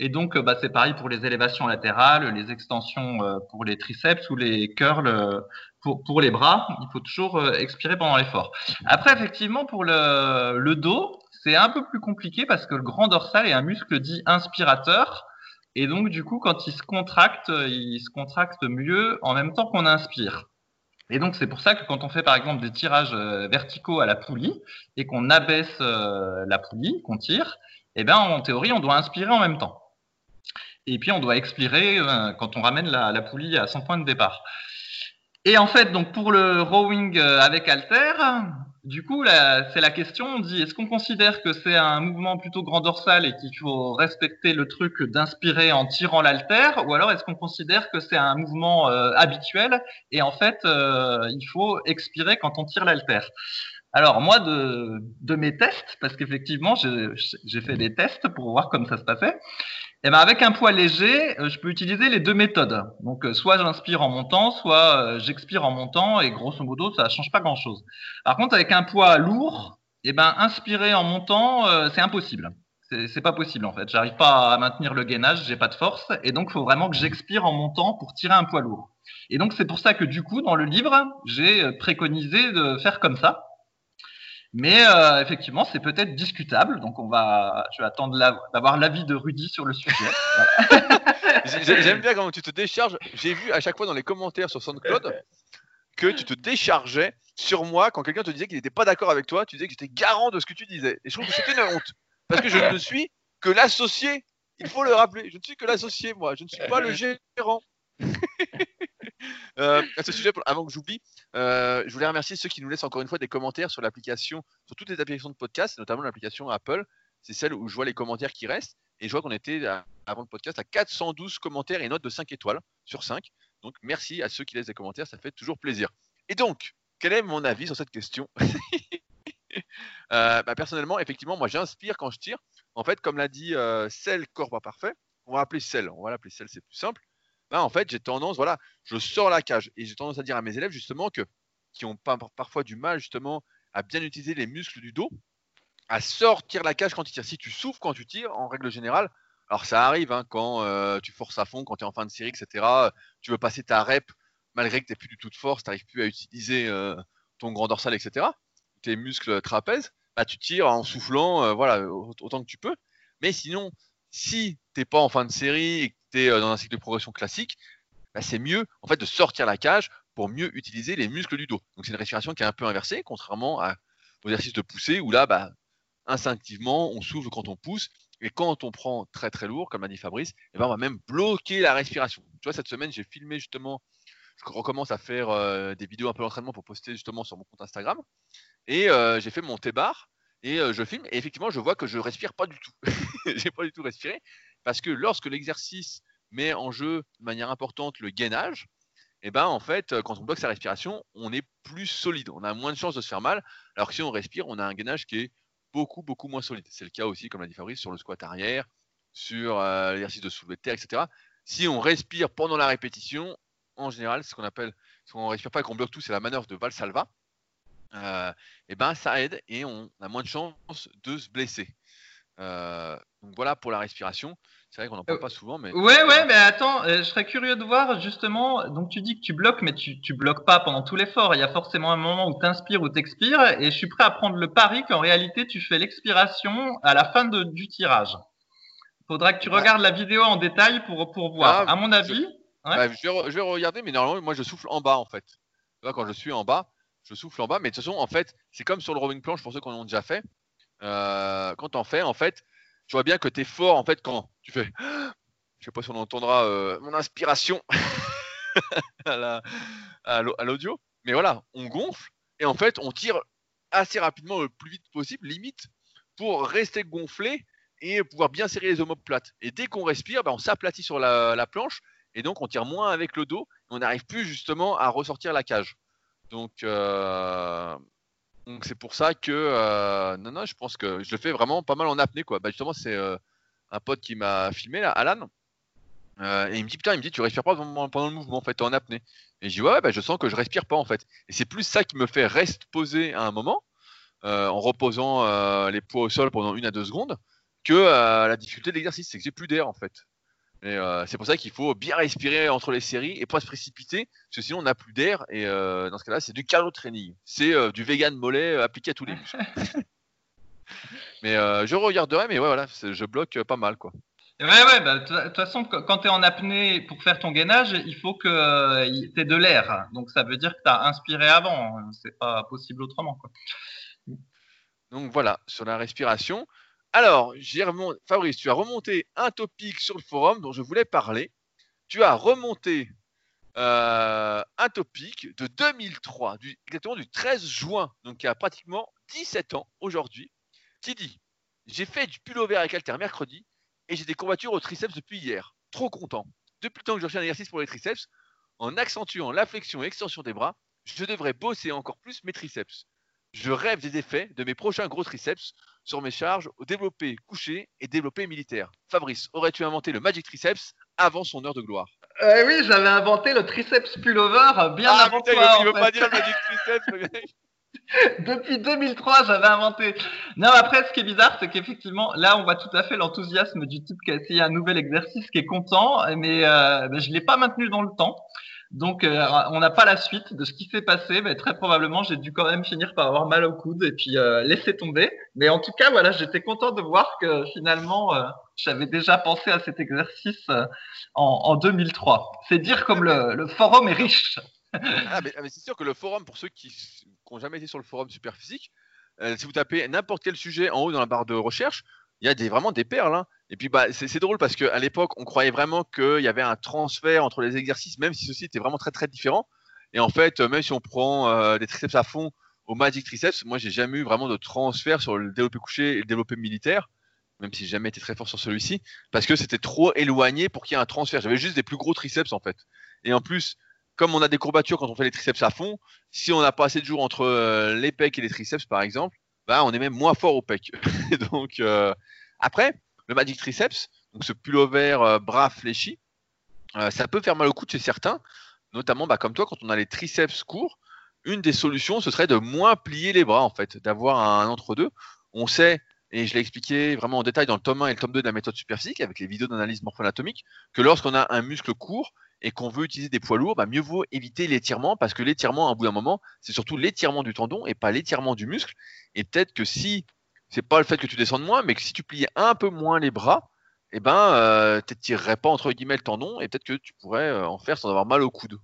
Et donc, euh, bah, c'est pareil pour les élévations latérales, les extensions euh, pour les triceps ou les curls euh, pour, pour les bras. Il faut toujours expirer pendant l'effort. Après, effectivement, pour le, le dos, c'est un peu plus compliqué parce que le grand dorsal est un muscle dit inspirateur. Et donc, du coup, quand il se contracte, il se contracte mieux en même temps qu'on inspire. Et donc, c'est pour ça que quand on fait, par exemple, des tirages verticaux à la poulie et qu'on abaisse la poulie, qu'on tire, eh bien, en théorie, on doit inspirer en même temps. Et puis on doit expirer euh, quand on ramène la, poulie à son point de départ. Et en fait, donc pour le rowing euh, avec halter, du coup, c'est la question. On dit est-ce qu'on considère que c'est un mouvement plutôt grand dorsal et qu'il faut respecter le truc d'inspirer en tirant l'halter, ou alors est-ce qu'on considère que c'est un mouvement euh, habituel et en fait il faut expirer quand on tire l'halter alors moi, de, de mes tests, parce qu'effectivement, j'ai fait des tests pour voir comment ça se passait, eh ben avec un poids léger, euh, je peux utiliser les deux méthodes. Donc euh, soit j'inspire en montant, soit euh, j'expire en montant, et grosso modo, ça ne change pas grand-chose. Par contre, avec un poids lourd, eh ben inspirer en montant, c'est impossible. C'est pas possible en fait. J'arrive pas à maintenir le gainage, j'ai pas de force, et donc faut vraiment que j'expire en montant pour tirer un poids lourd. Et donc c'est pour ça que du coup, dans le livre, j'ai préconisé de faire comme ça. Mais euh, effectivement, c'est peut-être discutable. Donc, on va, je vais attendre d'avoir l'avis de Rudy sur le sujet. (laughs)
J'aime bien comment tu te décharges. J'ai vu à chaque fois dans les commentaires sur SoundCloud que tu te déchargeais sur moi quand quelqu'un te disait qu'il n'était pas d'accord avec toi. Tu disais que j'étais garant de ce que tu disais. Et je trouve que c'était une honte. Parce que je ne suis que l'associé. Il faut le rappeler. Je ne suis que l'associé, moi. Je ne suis pas le gérant. (laughs) Euh, à ce sujet, avant que j'oublie, euh, je voulais remercier ceux qui nous laissent encore une fois des commentaires sur l'application, sur toutes les applications de podcast, notamment l'application Apple. C'est celle où je vois les commentaires qui restent. Et je vois qu'on était, avant le podcast, à 412 commentaires et notes de 5 étoiles sur 5. Donc merci à ceux qui laissent des commentaires, ça fait toujours plaisir. Et donc, quel est mon avis sur cette question (laughs) euh, bah, Personnellement, effectivement, moi j'inspire quand je tire. En fait, comme l'a dit euh, Cell Corps pas parfait, on va appeler Cell, on va l'appeler Cell, c'est plus simple. Bah, en fait, j'ai tendance, voilà, je sors la cage et j'ai tendance à dire à mes élèves justement que qui ont parfois du mal justement à bien utiliser les muscles du dos, à sortir la cage quand ils tirent. Si tu souffres quand tu tires, en règle générale, alors ça arrive hein, quand euh, tu forces à fond, quand tu es en fin de série, etc. Tu veux passer ta rep malgré que tu n'aies plus du tout de force, tu n'arrives plus à utiliser euh, ton grand dorsal, etc. Tes muscles trapèzes, bah, tu tires en soufflant, euh, voilà, autant que tu peux. Mais sinon, si tu n'es pas en fin de série et que tu es dans un cycle de progression classique, bah, c'est mieux en fait de sortir la cage pour mieux utiliser les muscles du dos. Donc c'est une respiration qui est un peu inversée, contrairement à, aux exercices de poussée où là, bah, instinctivement, on souffle quand on pousse. Et quand on prend très très lourd, comme l'a dit Fabrice, eh ben, on va même bloquer la respiration. Tu vois, cette semaine, j'ai filmé justement, je recommence à faire euh, des vidéos un peu d'entraînement pour poster justement sur mon compte Instagram. Et euh, j'ai fait mon T-bar et euh, je filme. Et effectivement, je vois que je respire pas du tout. (laughs) j'ai pas du tout respiré parce que lorsque l'exercice met en jeu de manière importante le gainage, eh ben en fait, quand on bloque sa respiration, on est plus solide, on a moins de chances de se faire mal. Alors que si on respire, on a un gainage qui est beaucoup beaucoup moins solide. C'est le cas aussi, comme l'a dit Fabrice, sur le squat arrière, sur euh, l'exercice de soulevé de terre, etc. Si on respire pendant la répétition, en général, ce qu'on appelle, si on respire pas et qu'on bloque tout, c'est la manœuvre de Valsalva. Euh, et ben ça aide et on a moins de chances de se blesser. Euh, donc voilà pour la respiration. C'est vrai qu'on n'en parle euh, pas souvent, mais.
Ouais, ouais, mais attends, euh, je serais curieux de voir justement. Donc tu dis que tu bloques, mais tu, tu bloques pas pendant tout l'effort. Il y a forcément un moment où tu inspires ou tu expires. Et je suis prêt à prendre le pari qu'en réalité, tu fais l'expiration à la fin de, du tirage. Faudra que tu regardes la vidéo en détail pour, pour voir.
Ah,
à mon avis,
je, bah, je, vais re- je vais regarder, mais normalement, moi, je souffle en bas, en fait. Tu vois, quand je suis en bas, je souffle en bas. Mais de toute façon, en fait, c'est comme sur le rowing planche pour ceux qui en ont déjà fait. Euh, quand t'en fais, en fait, tu vois bien que t'es fort, en fait, quand tu fais. (gasps) Je sais pas si on entendra euh, mon inspiration (laughs) à la- à l'au- à l'audio. Mais voilà, on gonfle et en fait, on tire assez rapidement le plus vite possible, limite, pour rester gonflé et pouvoir bien serrer les omoplates. Et dès qu'on respire, bah, on s'aplatit sur la planche et donc on tire moins avec le dos. Et on n'arrive plus justement à ressortir la cage. Donc, euh, donc c'est pour ça que euh, non, non, je pense que je le fais vraiment pas mal en apnée quoi. Bah, justement, c'est euh, un pote qui m'a filmé là, Alan. Euh, et il me dit putain, il me dit tu respires pas pendant, le mouvement en fait, t'es en apnée. Et je dis ouais, bah, je sens que je respire pas en fait. Et c'est plus ça qui me fait reste posé à un moment, en reposant les poids au sol pendant une à deux secondes, que la difficulté de l'exercice, c'est que j'ai plus d'air en fait. Euh, c'est pour ça qu'il faut bien respirer entre les séries et pas se précipiter, parce que sinon on n'a plus d'air. Et euh, dans ce cas-là, c'est du cardio training. C'est euh, du vegan mollet appliqué à tous les muscles. (laughs) (laughs) mais je regarderai, mais ouais, voilà, je bloque pas mal quoi.
Ouais, ouais, bah, de toute toute façon, qu- quand tu es en apnée pour faire ton gainage, il faut que tu aies de l'air. Donc, ça veut dire que tu as inspiré avant. C'est pas possible autrement. Quoi.
Donc voilà, sur la respiration. Alors, Fabrice, tu as remonté un topic sur le forum dont je voulais parler. Tu as remonté euh, un topic de 2003, du, exactement du 13 juin, donc il y a pratiquement 17 ans aujourd'hui, qui dit J'ai fait du pullover avec halter mercredi et j'ai des courbatures au triceps depuis hier. Trop content. Depuis le temps que je refais un exercice pour les triceps, en accentuant la flexion et extension des bras, je devrais bosser encore plus mes triceps. Je rêve des effets de mes prochains gros triceps sur mes charges au développé couché et développé militaire. Fabrice, aurais-tu inventé le Magic Triceps avant son heure de gloire?
Euh, oui, j'avais inventé le triceps pullover bien
Ah
avant
putain,
toi.
il veut, pas dire Magic Triceps, le mec. (laughs)
Depuis 2003, j'avais inventé. Non, après, ce qui est bizarre, c'est qu'effectivement, là, on voit tout à fait l'enthousiasme du type qui a essayé un nouvel exercice, qui est content, mais, euh, je l'ai pas maintenu dans le temps. Donc, euh, on n'a pas la suite de ce qui s'est passé, mais très probablement, j'ai dû quand même finir par avoir mal au coude et puis euh, laisser tomber. Mais en tout cas, voilà, j'étais content de voir que finalement, euh, j'avais déjà pensé à cet exercice en, en 2003. C'est dire comme le, forum est riche.
Ah, ah, mais c'est sûr que le forum, pour ceux qui n'ont jamais été sur le forum Superphysique, si vous tapez n'importe quel sujet en haut dans la barre de recherche, il y a des, vraiment des perles. hein. Et puis bah, c'est drôle parce qu'à l'époque, on croyait vraiment qu'il y avait un transfert entre les exercices, même si ceux-ci étaient vraiment très très différents. Et en fait, même si on prend euh, des triceps à fond au Magic Triceps, moi j'ai jamais eu vraiment de transfert sur le développé couché et le développé militaire, même si j'ai jamais été très fort sur celui-ci, parce que c'était trop éloigné pour qu'il y ait un transfert. J'avais juste des plus gros triceps en fait. Et en plus, comme on a des courbatures quand on fait les triceps à fond, si on n'a pas assez de jours entre euh, les pecs et les triceps par exemple, bah, on est même moins fort au pec. (laughs) Donc euh, après, le Magic Triceps, donc ce pullover euh, bras fléchi, euh, ça peut faire mal au coude chez certains, notamment bah, comme toi quand on a les triceps courts. Une des solutions, ce serait de moins plier les bras en fait, d'avoir un, entre-deux. On sait, et je l'ai expliqué vraiment en détail dans le tome 1 et le tome 2 de la méthode superphysique avec les vidéos d'analyse morpho-anatomique, que lorsqu'on a un muscle court et qu'on veut utiliser des poids lourds, bah, mieux vaut éviter l'étirement parce que l'étirement, à bout d'un moment, c'est surtout l'étirement du tendon et pas l'étirement du muscle. Et peut-être que si c'est pas le fait que tu descendes moins, mais que si tu pliais un peu moins les bras, eh ben, euh, t'étirerais pas entre guillemets le tendon et peut-être que tu pourrais euh, en faire sans avoir mal au coude.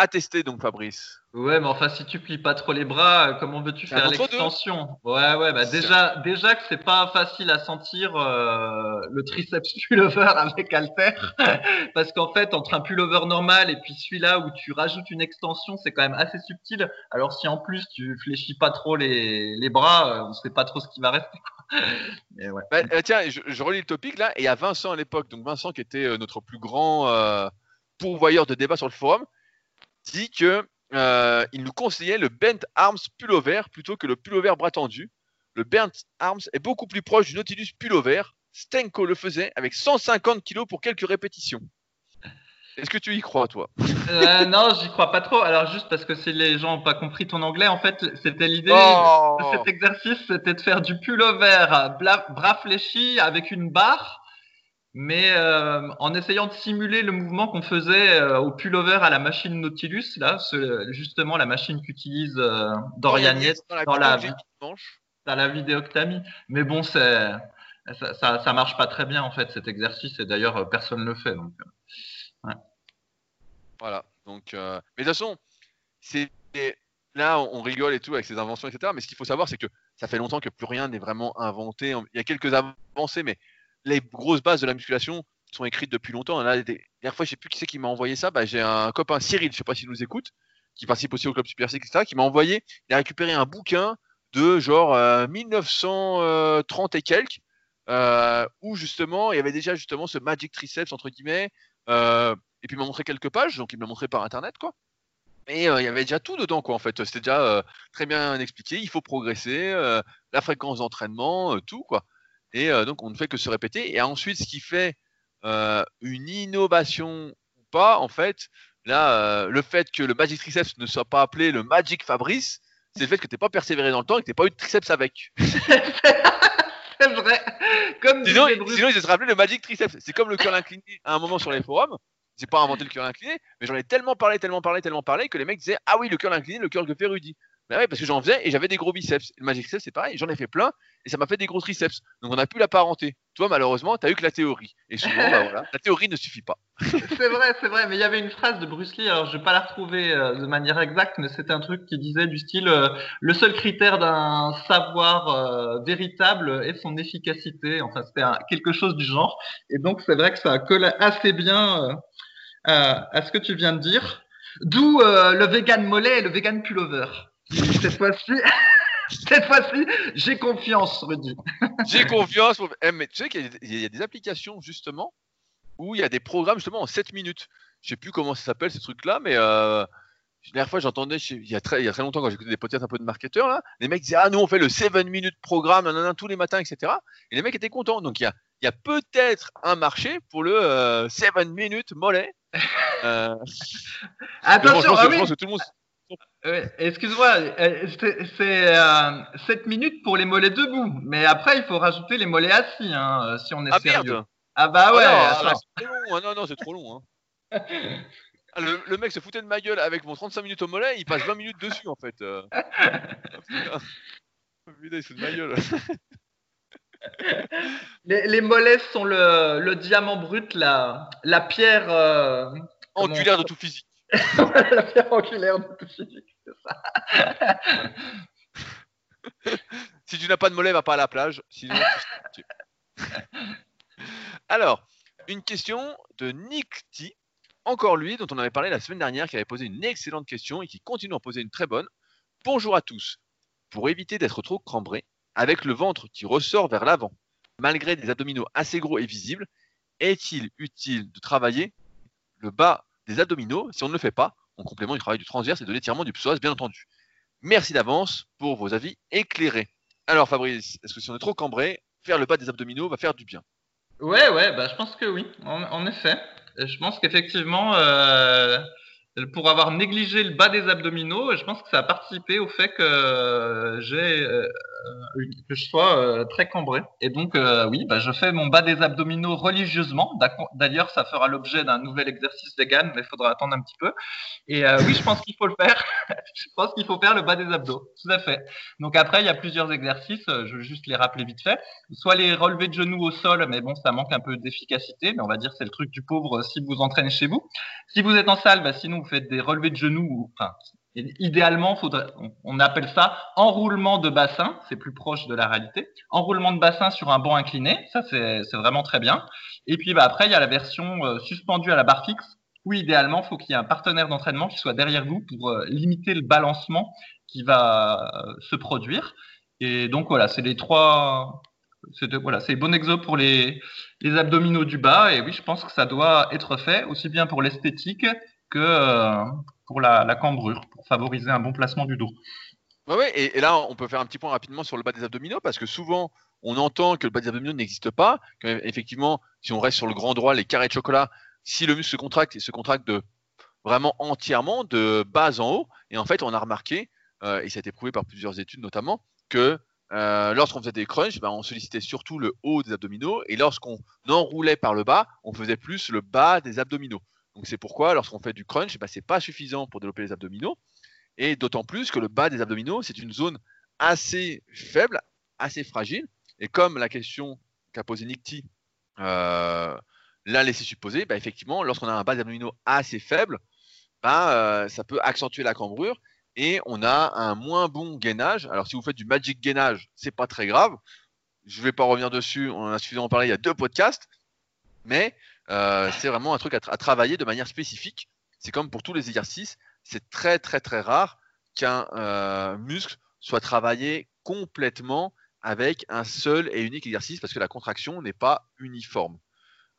À tester donc, Fabrice.
Ouais, mais enfin, si tu plies pas trop les bras, euh, comment veux-tu
C'est
faire l'extension? Ouais, ouais, bah déjà, déjà que c'est pas facile à sentir euh, le triceps (laughs) pullover avec halter, (laughs) parce qu'en fait, entre un pullover normal et puis celui-là où tu rajoutes une extension, c'est quand même assez subtil. Alors si en plus tu fléchis pas trop les, les bras, euh, on sait pas trop ce qui va rester. Quoi. (laughs) Mais ouais.
Bah, euh, tiens, je, je relis le topic là, et il y a Vincent à l'époque, donc Vincent qui était notre plus grand euh, pourvoyeur de débat sur le forum, dit que euh, il nous conseillait le bent arms pullover plutôt que le pullover bras tendu. Le bent arms est beaucoup plus proche du Nautilus pullover. Stenko le faisait avec 150 kg pour quelques répétitions. Est-ce que tu y crois, toi?
Euh, non, j'y crois pas trop. Alors juste parce que si les gens ont pas compris ton anglais, en fait, c'était l'idée.
Oh
de cet exercice, c'était de faire du pullover bras fléchis avec une barre, mais euh, en essayant de simuler le mouvement qu'on faisait euh, au pullover à la machine Nautilus, là, ce- justement la machine qu'utilise euh, Dorian Yates
dans la,
dans la
vidéo que j'ai
vie.
dimanche.
dans la vidéo que t'as mis. Mais bon, c'est Ça, ça, ça marche pas très bien en fait cet exercice et d'ailleurs euh, personne ne le fait. Donc, euh,
Voilà. Donc, mais de toute façon, c'est là on rigole et tout avec ces inventions, etc. Mais ce qu'il faut savoir, c'est que ça fait longtemps que plus rien n'est vraiment inventé. Il y a quelques avancées, mais les grosses bases de la musculation sont écrites depuis longtemps. Des... dernière fois, je sais plus qui c'est qui m'a envoyé ça. Bah, j'ai un copain Cyril, je sais pas s'il nous écoute, qui participe aussi au club Super Six, etc. Qui m'a envoyé. Il a récupéré un bouquin de genre euh, 1930 et quelques, euh, où justement il y avait déjà justement ce Magic Triceps entre guillemets. Euh, et puis il m'a montré quelques pages, donc il m'a montré par internet quoi. Et euh, il y avait déjà tout dedans quoi en fait. C'était déjà euh, très bien expliqué. Il faut progresser, euh, la fréquence d'entraînement, euh, tout quoi. Et euh, donc on ne fait que se répéter. Et ensuite ce qui fait euh, une innovation ou pas en fait, là euh, le fait que le Magic Triceps ne soit pas appelé le Magic Fabrice, c'est le fait que tu pas persévéré dans le temps et que tu pas eu de triceps avec. (laughs)
c'est vrai. Comme
Sinon, sinon, ils se rappelé le Magic Triceps. C'est comme le curl incliné à un moment sur les forums. J'ai pas inventé le curl incliné, mais j'en ai tellement parlé, tellement parlé, tellement parlé que les mecs disaient Ah oui, le curl incliné, le curl que fait Rudy. Mais ouais, parce que j'en faisais et j'avais des gros biceps. Le Magic Triceps, c'est pareil, j'en ai fait plein et ça m'a fait des gros triceps. Donc on a pu la parenté. Toi, malheureusement, t'as eu que la théorie. Et souvent, bah (laughs) voilà, la théorie ne suffit pas.
C'est vrai, c'est vrai, mais il y avait une phrase de Bruce Lee, alors je vais pas la retrouver euh, de manière exacte, mais c'était un truc qui disait du style euh, le seul critère d'un savoir euh, véritable est son efficacité. Enfin, c'était quelque chose du genre. Et donc, c'est vrai que ça colle assez bien à, ce que tu viens de dire. D'où le vegan mollet et le vegan pullover. Cette fois-ci, (laughs) cette fois-ci, j'ai confiance, Rudy. (laughs)
J'ai confiance. Eh, mais tu sais qu'il y, a des- il y a des applications justement où il y a des programmes justement en 7 minutes. Je sais plus comment ça s'appelle ces trucs-là, mais euh, la dernière fois j'entendais il y, a très, il y a très longtemps quand j'écoutais des podcasts un peu de marketeurs là, les mecs disaient ah nous on fait le 7 minutes programme nanana, tous les matins etc. Et les mecs étaient contents. Donc il y a, il y a peut-être un marché pour le euh, 7 minutes mollet. Euh, bon, (laughs) je,
Attention,
pense,
ah
que- je pense que tout le monde.
Ouais, Excuse-moi, euh, c'est- euh, 7 minutes pour les mollets debout, mais après il faut rajouter les mollets assis hein, euh, si on est
Ah
sérieux.
merde.
Ah bah
Ah
ouais,
non,
attends.
ah, c'est trop long. Ah non non c'est trop long. hein. (laughs) Ah, le, le mec se foutait de ma gueule avec mon 35 minutes au mollet, il passe 20 minutes dessus en fait. euh. Ah, putain. Oh, putain, il se fout de ma gueule.
les, les mollets sont le, le diamant brut, la, la pierre, euh,
Angulaire de tout physique. Si tu n'as pas de mollet, va pas à la plage. Alors, une question de Nick T. Encore lui, dont on avait parlé la semaine dernière, qui avait posé une excellente question et qui continue à en poser une très bonne. Bonjour à tous. Pour éviter d'être trop cambré, avec le ventre qui ressort vers l'avant, malgré des abdominaux assez gros et visibles, est-il utile de travailler le bas des abdominaux si on ne le fait pas, en complément du travail du transverse et de l'étirement du psoas, bien entendu Merci d'avance pour vos avis éclairés. Alors Fabrice, est-ce que si on est trop cambré, faire le bas des abdominaux va faire du bien?
Ouais, ouais, bah, je pense que oui, en, effet. Et Je pense qu'effectivement, euh, pour avoir négligé le bas des abdominaux, je pense que ça a participé au fait que euh, j'ai euh, que je sois euh, très cambré. Et donc, oui, bah, je fais mon bas des abdominaux religieusement. D'ailleurs, ça fera l'objet d'un nouvel exercice vegan, mais il faudra attendre un petit peu. Et oui, je pense qu'il faut le faire. (laughs) je pense qu'il faut faire le bas des abdos, tout à fait. Donc après, il y a plusieurs exercices. Je vais juste les rappeler vite fait soit les relevés de genoux au sol, mais bon, ça manque un peu d'efficacité, mais on va dire c'est le truc du pauvre si vous entraînez chez vous. Si vous êtes en salle, bah, sinon faites des relevés de genoux, idéalement, faudrait, on, appelle ça enroulement de bassin, c'est plus proche de la réalité. Enroulement de bassin sur un banc incliné, ça c'est vraiment très bien. Et puis bah, après, il y a la version euh, suspendue à la barre fixe, où idéalement, il faut qu'il y ait un partenaire d'entraînement qui soit derrière vous pour euh, limiter le balancement qui va euh, se produire. Et donc voilà, c'est les trois, c'est voilà, c'est bon exo pour les abdominaux du bas. Et oui, je pense que ça doit être fait aussi bien pour l'esthétique que euh, pour la, cambrure, pour favoriser un bon placement du dos.
Et, là, on peut faire un petit point rapidement sur le bas des abdominaux parce que souvent, on entend que le bas des abdominaux n'existe pas. Que, effectivement, si on reste sur le grand droit, les carrés de chocolat, si le muscle se contracte, il se contracte de vraiment entièrement, de bas en haut. Et en fait, on a remarqué, euh, et ça a été prouvé par plusieurs études notamment, que euh, lorsqu'on faisait des crunchs, ben, on sollicitait surtout le haut des abdominaux, et lorsqu'on enroulait par le bas, on faisait plus le bas des abdominaux. Donc c'est pourquoi, lorsqu'on fait du crunch, ben, c'est pas suffisant pour développer les abdominaux. Et d'autant plus que le bas des abdominaux, c'est une zone assez faible, assez fragile. Et comme la question qu'a posé Nick T euh, l'a laissé supposer, bah, effectivement, lorsqu'on a un bas d'abdominaux assez faible, bah, euh, ça peut accentuer la cambrure et on a un moins bon gainage. Alors, si vous faites du magic gainage, c'est pas très grave. Je ne vais pas revenir dessus, on en a suffisamment parlé il y a deux podcasts, mais euh, c'est vraiment un truc à, travailler de manière spécifique. C'est comme pour tous les exercices, c'est très très très rare qu'un euh, muscle soit travaillé complètement avec un seul et unique exercice parce que la contraction n'est pas uniforme.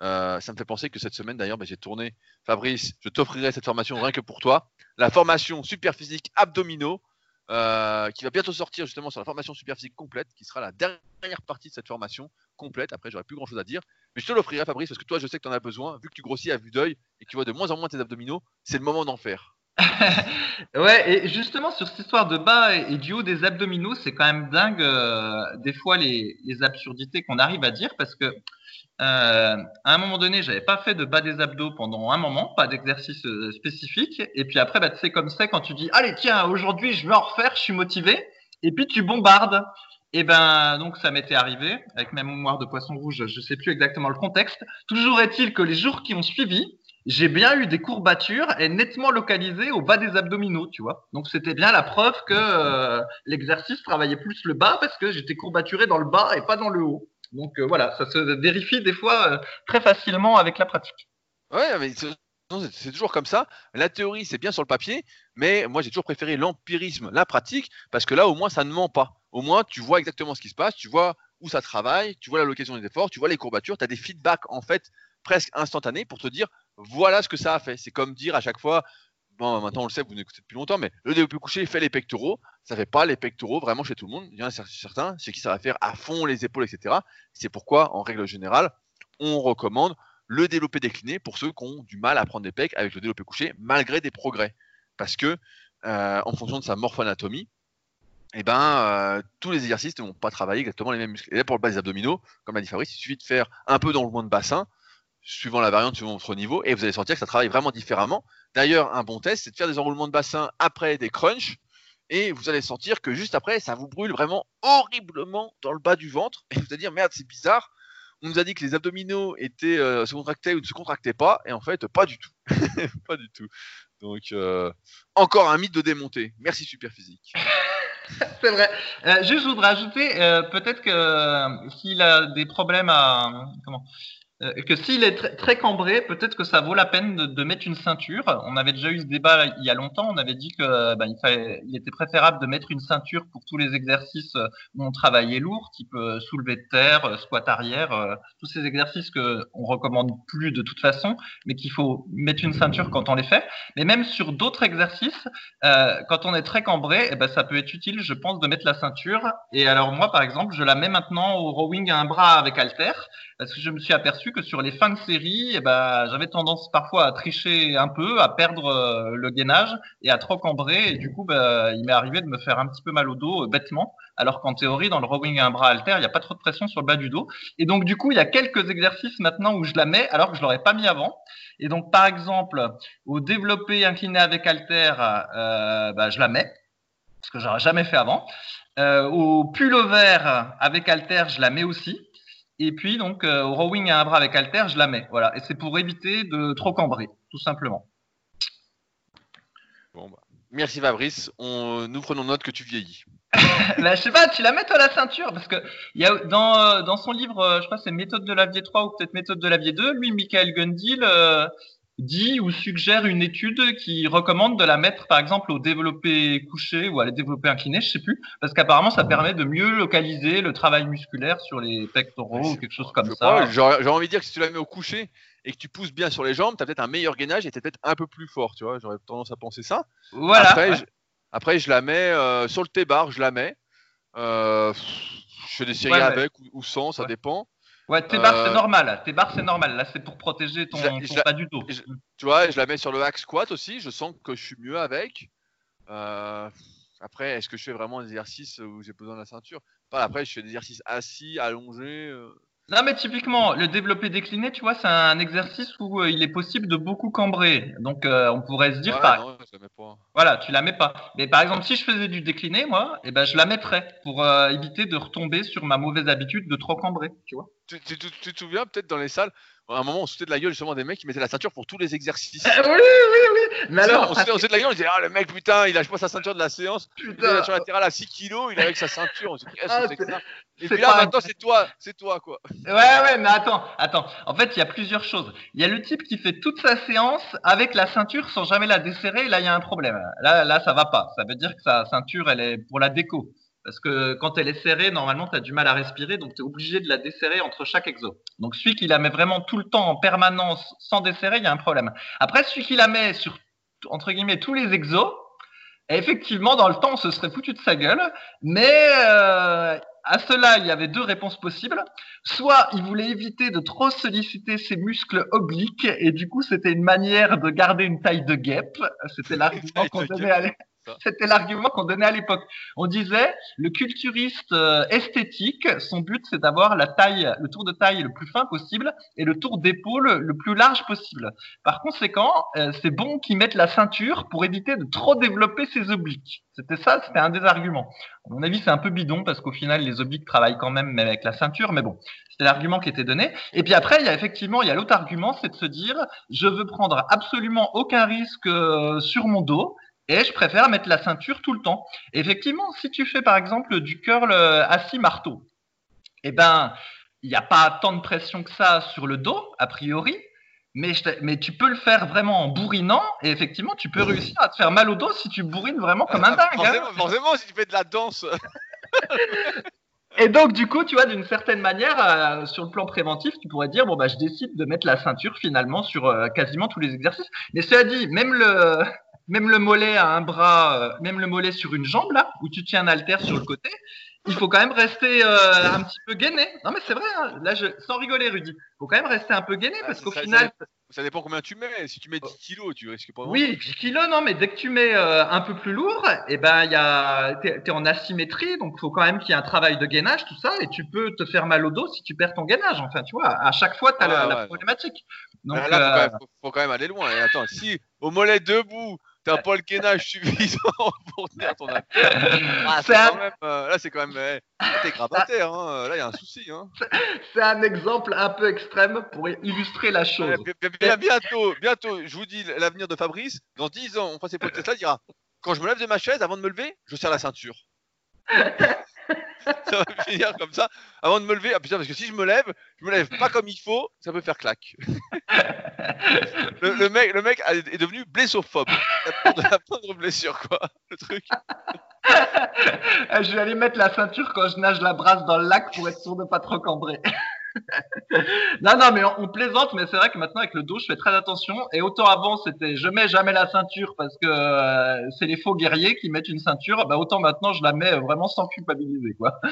Euh, ça me fait penser que cette semaine, d'ailleurs, bah, j'ai tourné. Fabrice, je t'offrirai cette formation rien que pour toi. La formation super physique abdominaux, qui va bientôt sortir justement sur la formation super physique complète, qui sera la dernière partie de cette formation complète. Après, j'aurai plus grand chose à dire. Mais je te l'offrirai, Fabrice, parce que toi, je sais que tu en as besoin. Vu que tu grossis à vue d'œil et que tu vois de moins en moins tes abdominaux, c'est le moment d'en faire. (laughs)
ouais, et justement sur cette histoire de bas et, du haut des abdominaux, c'est quand même dingue euh, des fois les, absurdités qu'on arrive à dire parce que euh, à un moment donné, j'avais pas fait de bas des abdos pendant un moment, pas d'exercice euh, spécifique, et puis après, bah, c'est comme ça quand tu dis allez tiens aujourd'hui je vais en refaire, je suis motivé, et puis tu bombardes. Et ben donc ça m'était arrivé avec ma mémoire de poisson rouge, je sais plus exactement le contexte. Toujours est-il que les jours qui ont suivi, j'ai bien eu des courbatures et nettement localisées au bas des abdominaux, tu vois. Donc c'était bien la preuve que euh, l'exercice travaillait plus le bas parce que j'étais courbaturé dans le bas et pas dans le haut. Donc euh, voilà, ça se vérifie des fois euh, très facilement avec la pratique.
Ouais, mais c'est toujours comme ça. La théorie, c'est bien sur le papier, mais moi j'ai toujours préféré l'empirisme, la pratique, parce que là au moins ça ne ment pas. Au moins tu vois exactement ce qui se passe, tu vois où ça travaille, tu vois la location des efforts, tu vois les courbatures, tu as des feedbacks en fait presque instantanés pour te dire voilà ce que ça a fait. C'est comme dire à chaque fois, bon, maintenant on le sait, vous n'écoutez depuis longtemps, mais le développé couché fait les pectoraux. Ça fait pas les pectoraux vraiment chez tout le monde. Il y en a certains, c'est qui ça faire à fond les épaules, etc. C'est pourquoi, en règle générale, on recommande le développé décliné pour ceux qui ont du mal à prendre des pecs avec le développé couché, malgré des progrès. Parce que, euh, en fonction de sa morphoanatomie, eh ben, euh, tous les exercices ne vont pas travailler exactement les mêmes muscles. Et là, pour le bas des abdominaux, comme l'a dit Fabrice, il suffit de faire un peu d'enroulement de bassin, suivant la variante, suivant votre niveau, et vous allez sentir que ça travaille vraiment différemment. D'ailleurs, un bon test, c'est de faire des enroulements de bassin après des crunchs, et vous allez sentir que juste après, ça vous brûle vraiment horriblement dans le bas du ventre, et vous allez dire, merde, c'est bizarre, on nous a dit que les abdominaux étaient, euh, se contractaient ou ne se contractaient pas, et en fait, pas du tout. (laughs) pas du tout. Donc, euh, encore un mythe de démonter. Merci Superphysique. (laughs)
c'est vrai. Euh, juste, je voudrais ajouter, peut-être que s'il a des problèmes à. Comment que s'il est très, cambré, peut-être que ça vaut la peine de, mettre une ceinture. On avait déjà eu ce débat il y a longtemps. On avait dit que ben, il, il, était préférable de mettre une ceinture pour tous les exercices où on travaillait lourd, type euh, soulevé de terre, euh, squat arrière, tous ces exercices que on recommande plus de toute façon, mais qu'il faut mettre une ceinture quand on les fait. Mais même sur d'autres exercices, euh, quand on est très cambré, eh ben, ça peut être utile, je pense, de mettre la ceinture. Et alors moi, par exemple, je la mets maintenant au rowing à un bras avec halter, parce que je me suis aperçu que sur les fins de série, eh ben, j'avais tendance parfois à tricher un peu, à perdre euh, le gainage et à trop cambrer. Et du coup, ben, il m'est arrivé de me faire un petit peu mal au dos euh, bêtement, alors qu'en théorie, dans le rowing à un bras alter, il n'y a pas trop de pression sur le bas du dos. Et donc, du coup, il y a quelques exercices maintenant où je la mets, alors que je l'aurais pas mis avant. Et donc, par exemple, au développé incliné avec alter, euh, ben, je la mets, ce que j'aurais jamais fait avant. au pull vert avec alter, je la mets aussi. Et puis, donc, euh, rowing à un bras avec halter, je la mets. Voilà. Et c'est pour éviter de trop cambrer, tout simplement.
Bon, bah. Merci Fabrice. On, nous prenons note que tu vieillis.
là, (laughs) je sais pas, tu la mets toi la ceinture parce que il y a dans, euh, dans son livre, euh, je crois c'est méthode de l'avier 3 ou peut-être méthode de l'avier 2, lui Michael Gundil dit ou suggère une étude qui recommande de la mettre par exemple au développé couché ou à la développé incliné, je sais plus, parce qu'apparemment ça permet de mieux localiser le travail musculaire sur les pectoraux ou quelque chose comme ça.
J'aurais envie de dire que si tu la mets au couché et que tu pousses bien sur les jambes, tu as peut-être un meilleur gainage et tu peut-être un peu plus fort, tu vois, j'aurais tendance à penser ça.
Voilà.
Après, je, la mets euh, sur le T-bar, je la mets. Euh, je fais des séries avec ou, sans, ça dépend.
Ouais, tes barres, c'est euh, normal. Tes barres, c'est normal. Là, c'est pour protéger ton, bas du dos.
tu vois, je la mets sur le hack squat aussi. Je sens que je suis mieux avec. Euh, après, est-ce que je fais vraiment des exercices où j'ai besoin de la ceinture? Pas. Après, je fais des exercices assis, allongés. Euh,
Non, mais typiquement, le développé décliné, tu vois, c'est un exercice où euh, il est possible de beaucoup cambrer. Donc, euh, on pourrait se dire,
Ouais,
par-
non, je la mets pas.
voilà, tu la mets pas. Mais par exemple, si je faisais du décliné, moi, eh ben, je la mettrais pour euh, éviter de retomber sur ma mauvaise habitude de trop cambrer, tu vois.
Tu, tu- tu- tu te souviens peut-être dans les salles, à un moment on se foutait de la gueule justement des mecs qui mettaient la ceinture pour tous les exercices.
oui, oui, oui. Mais alors,
on fait de la gueule, on disait ah le mec putain il lâche pas sa ceinture de la séance, il est
putain,
sur latéral à 6 kilos, il est avec sa ceinture, on se dit qu'est-ce
Ah,
Et puis là maintenant c'est toi, c'est toi quoi.
Ouais, ouais, mais attends, attends. En fait, il y a plusieurs choses. Il y a le type qui fait toute sa séance avec la ceinture sans jamais la desserrer. Là, il y a un problème. Là, là, ça va pas. Ça veut dire que sa ceinture, elle est pour la déco. Parce que quand elle est serrée, normalement, tu as du mal à respirer, donc tu es obligé de la desserrer entre chaque exo. Donc celui qui la met vraiment tout le temps en permanence sans desserrer, il y a un problème. Après, celui qui la met sur, entre guillemets, tous les exos, effectivement, dans le temps, on se serait foutu de sa gueule. Mais euh, à cela, il y avait deux réponses possibles. Soit il voulait éviter de trop solliciter ses muscles obliques et du coup c'était une manière de garder une taille de guêpe. C'était (laughs) l'argument qu'on
de
donnait c'était l'argument qu'on donnait à l'époque. On disait le culturiste euh, esthétique, son but c'est d'avoir la taille, le tour de taille le plus fin possible et le tour d'épaule le plus large possible. Par conséquent, euh, c'est bon qu'ils mettent la ceinture pour éviter de trop développer ses obliques. C'était ça, c'était un des arguments. À mon avis, c'est un peu bidon parce qu'au final, les obliques travaillent quand même même avec la ceinture, mais bon, c'était l'argument qui était donné. Et puis après, il y a effectivement, il y a l'autre argument, c'est de se dire, je veux prendre absolument aucun risque euh, sur mon dos. Et je préfère mettre la ceinture tout le temps. Effectivement, si tu fais par exemple du curl euh, assis marteau, eh ben, il n'y a pas tant de pression que ça sur le dos, a priori. Mais, je t'ai- mais tu peux le faire vraiment en bourrinant, et effectivement, tu peux réussir à te faire mal au dos si tu bourrines vraiment comme un dingue. hein.
forcément, forcément, si tu fais de la danse, (laughs)
Et donc, du coup, tu vois, d'une certaine manière, euh, sur le plan préventif, tu pourrais dire, bon, bah, je décide de mettre la ceinture finalement sur euh, quasiment tous les exercices. Mais cela dit, même le, même le mollet à un bras, euh, même le mollet sur une jambe, là, où tu tiens un haltère sur le côté, il faut quand même rester euh, un petit peu gainé. Non, mais c'est vrai, hein, là, je, sans rigoler, Rudy, il faut quand même rester un peu gainé
Ah,
parce qu'au final,
ça dépend combien tu mets. Si tu mets 10 kilos, tu risques pas.
oui, 10 kilos, non, mais dès que tu mets euh, un peu plus lourd, eh ben, il y a, t'es, t'es en asymétrie, donc il faut quand même qu'il y ait un travail de gainage, tout ça, et tu peux te faire mal au dos si tu perds ton gainage. Enfin, tu vois, à chaque fois, tu as
Ouais,
la, la
ouais.
problématique. Donc,
Ah, là, faut,
euh,
quand même, faut- faut quand même aller loin. Et attends, si au mollet debout, t'as pas le gainage suffisant (laughs) pour tenir ton affaire, ah,
un-
même, euh, là, c'est quand même. là, t'es grabataire, hein. Là, il y a un souci. Hein.
c'est un exemple un peu extrême pour illustrer la chose.
Ouais, bientôt, bientôt, je vous dis l'avenir de Fabrice. Dans 10 ans, on fera ces podcasts-là, il dira Quand je me lève de ma chaise, avant de me lever, je serre la ceinture. Ça va finir comme ça. Avant de me lever, ah putain, parce que si je me lève, je me lève pas comme il faut, ça peut faire claque. le, mec, le mec est devenu blessophobe. Il a peur de la blessure, quoi. Le truc.
Ah, je vais aller mettre la ceinture quand je nage la brasse dans le lac pour être sûr de pas trop cambrer. (laughs) non, non, mais on, plaisante, mais c'est vrai que maintenant avec le dos, je fais très attention. Et autant avant, c'était je mets jamais la ceinture parce que euh, c'est les faux guerriers qui mettent une ceinture. Bah, autant maintenant, je la mets euh, vraiment sans culpabiliser, quoi. (laughs)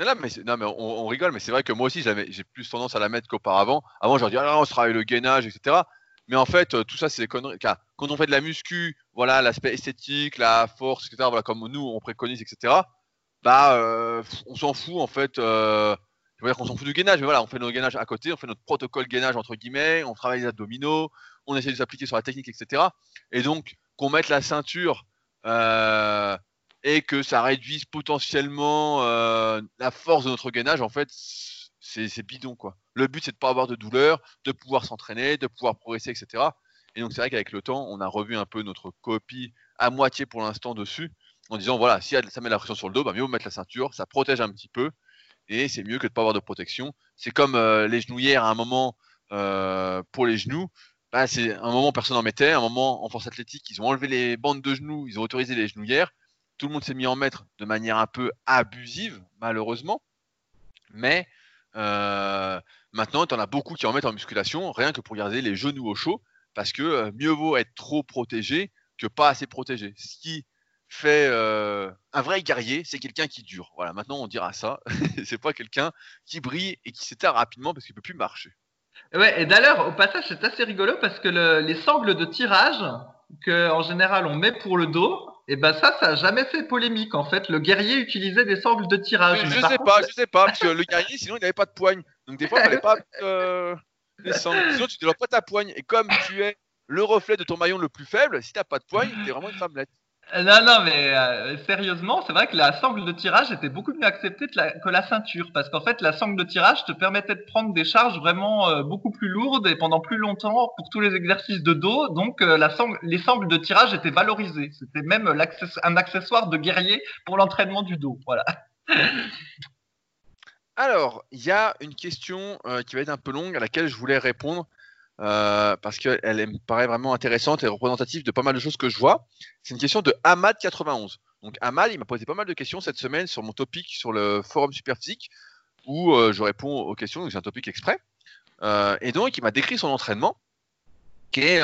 Non, mais, non, mais on, rigole, mais c'est vrai que moi aussi, j'ai plus tendance à la mettre qu'auparavant. Avant, je leur dis, ah, on se travaille le gainage, etc. Mais en fait, euh, tout ça, c'est des conneries. Quand on fait de la muscu, voilà, l'aspect esthétique, la force, etc., comme nous, on préconise, etc., bah, on s'en fout, en fait. Je veux dire qu'on s'en fout du gainage, mais voilà, on fait notre gainage à côté, on fait notre protocole gainage, entre guillemets, on travaille les abdominaux, on essaie de s'appliquer sur la technique, etc. Et donc, qu'on mette la ceinture euh, et que ça réduise potentiellement euh, la force de notre gainage, en fait, c'est bidon, quoi. Le but, c'est de pas avoir de douleur, de pouvoir s'entraîner, de pouvoir progresser, etc. Et donc, c'est vrai qu'avec le temps, on a revu un peu notre copie à moitié pour l'instant dessus, en disant, voilà, si ça met la pression sur le dos, bah, mieux mettre la ceinture, ça protège un petit peu, et c'est mieux que de pas avoir de protection. C'est comme euh, les genouillères à un moment euh, pour les genoux. Bah, c'est un moment personne n'en mettait, un moment en force athlétique, ils ont enlevé les bandes de genoux, ils ont autorisé les genouillères. Tout le monde s'est mis en mettre de manière un peu abusive, malheureusement. Mais euh, maintenant, tu en as beaucoup qui en mettent en musculation, rien que pour garder les genoux au chaud, parce que mieux vaut être trop protégé que pas assez protégé. Ce qui fait euh, un vrai guerrier, c'est quelqu'un qui dure. Voilà, maintenant on dira ça. (laughs) c'est pas quelqu'un qui brille et qui s'éteint rapidement parce qu'il peut plus marcher.
Ouais, et d'ailleurs, au passage, c'est assez rigolo parce que le- les sangles de tirage que en général on met pour le dos, Et ben ça, ça a jamais fait polémique en fait. Le guerrier utilisait des sangles de tirage.
Je, je sais
contre,
pas, je sais pas, parce que le guerrier, sinon il n'avait pas de poigne. Donc des fois, il fallait pas (laughs) euh, les sangles. Sinon, tu développes pas ta poigne. Et comme tu es le reflet de ton maillon le plus faible, si t'as pas de poigne, t'es vraiment une femmelette.
Non, non, mais euh, sérieusement, c'est vrai que la sangle de tirage était beaucoup mieux acceptée que la, ceinture, parce qu'en fait, la sangle de tirage te permettait de prendre des charges vraiment euh, beaucoup plus lourdes et pendant plus longtemps pour tous les exercices de dos. Donc, euh, les sangles de tirage étaient valorisées. C'était même un accessoire de guerrier pour l'entraînement du dos. Voilà. (laughs)
Alors, il y a une question qui va être un peu longue à laquelle je voulais répondre euh, parce qu'elle elle me paraît vraiment intéressante et représentative de pas mal de choses que je vois. C'est une question de Ahmad91. Donc Ahmad, il m'a posé pas mal de questions cette semaine sur mon topic sur le forum Superphysique où euh, je réponds aux questions, donc c'est un topic exprès. Euh, et donc, il m'a décrit son entraînement qui est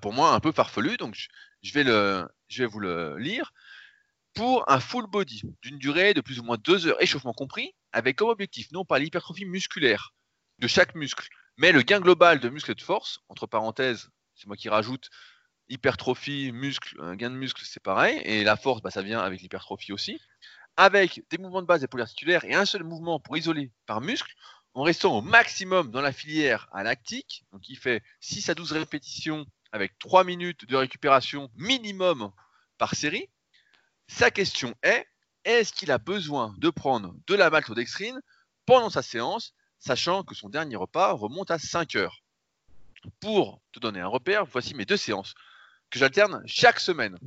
pour moi un peu farfelu. Donc, je, vais, je vais vous le lire. Pour un full body d'une durée de plus ou moins deux heures, échauffement compris, avec comme objectif non pas l'hypertrophie musculaire de chaque muscle, mais le gain global de muscle et de force, entre parenthèses, c'est moi qui rajoute hypertrophie, muscle, gain de muscle, c'est pareil, et la force, bah, ça vient avec l'hypertrophie aussi, avec des mouvements de base et polyarticulaires et un seul mouvement pour isoler par muscle, en restant au maximum dans la filière à lactique, donc il fait 6 à 12 répétitions avec 3 minutes de récupération minimum par série. Sa question est est-ce qu'il a besoin de prendre de la maltodextrine pendant sa séance, sachant que son dernier repas remonte à 5 heures Pour te donner un repère, voici mes deux séances que j'alterne chaque semaine.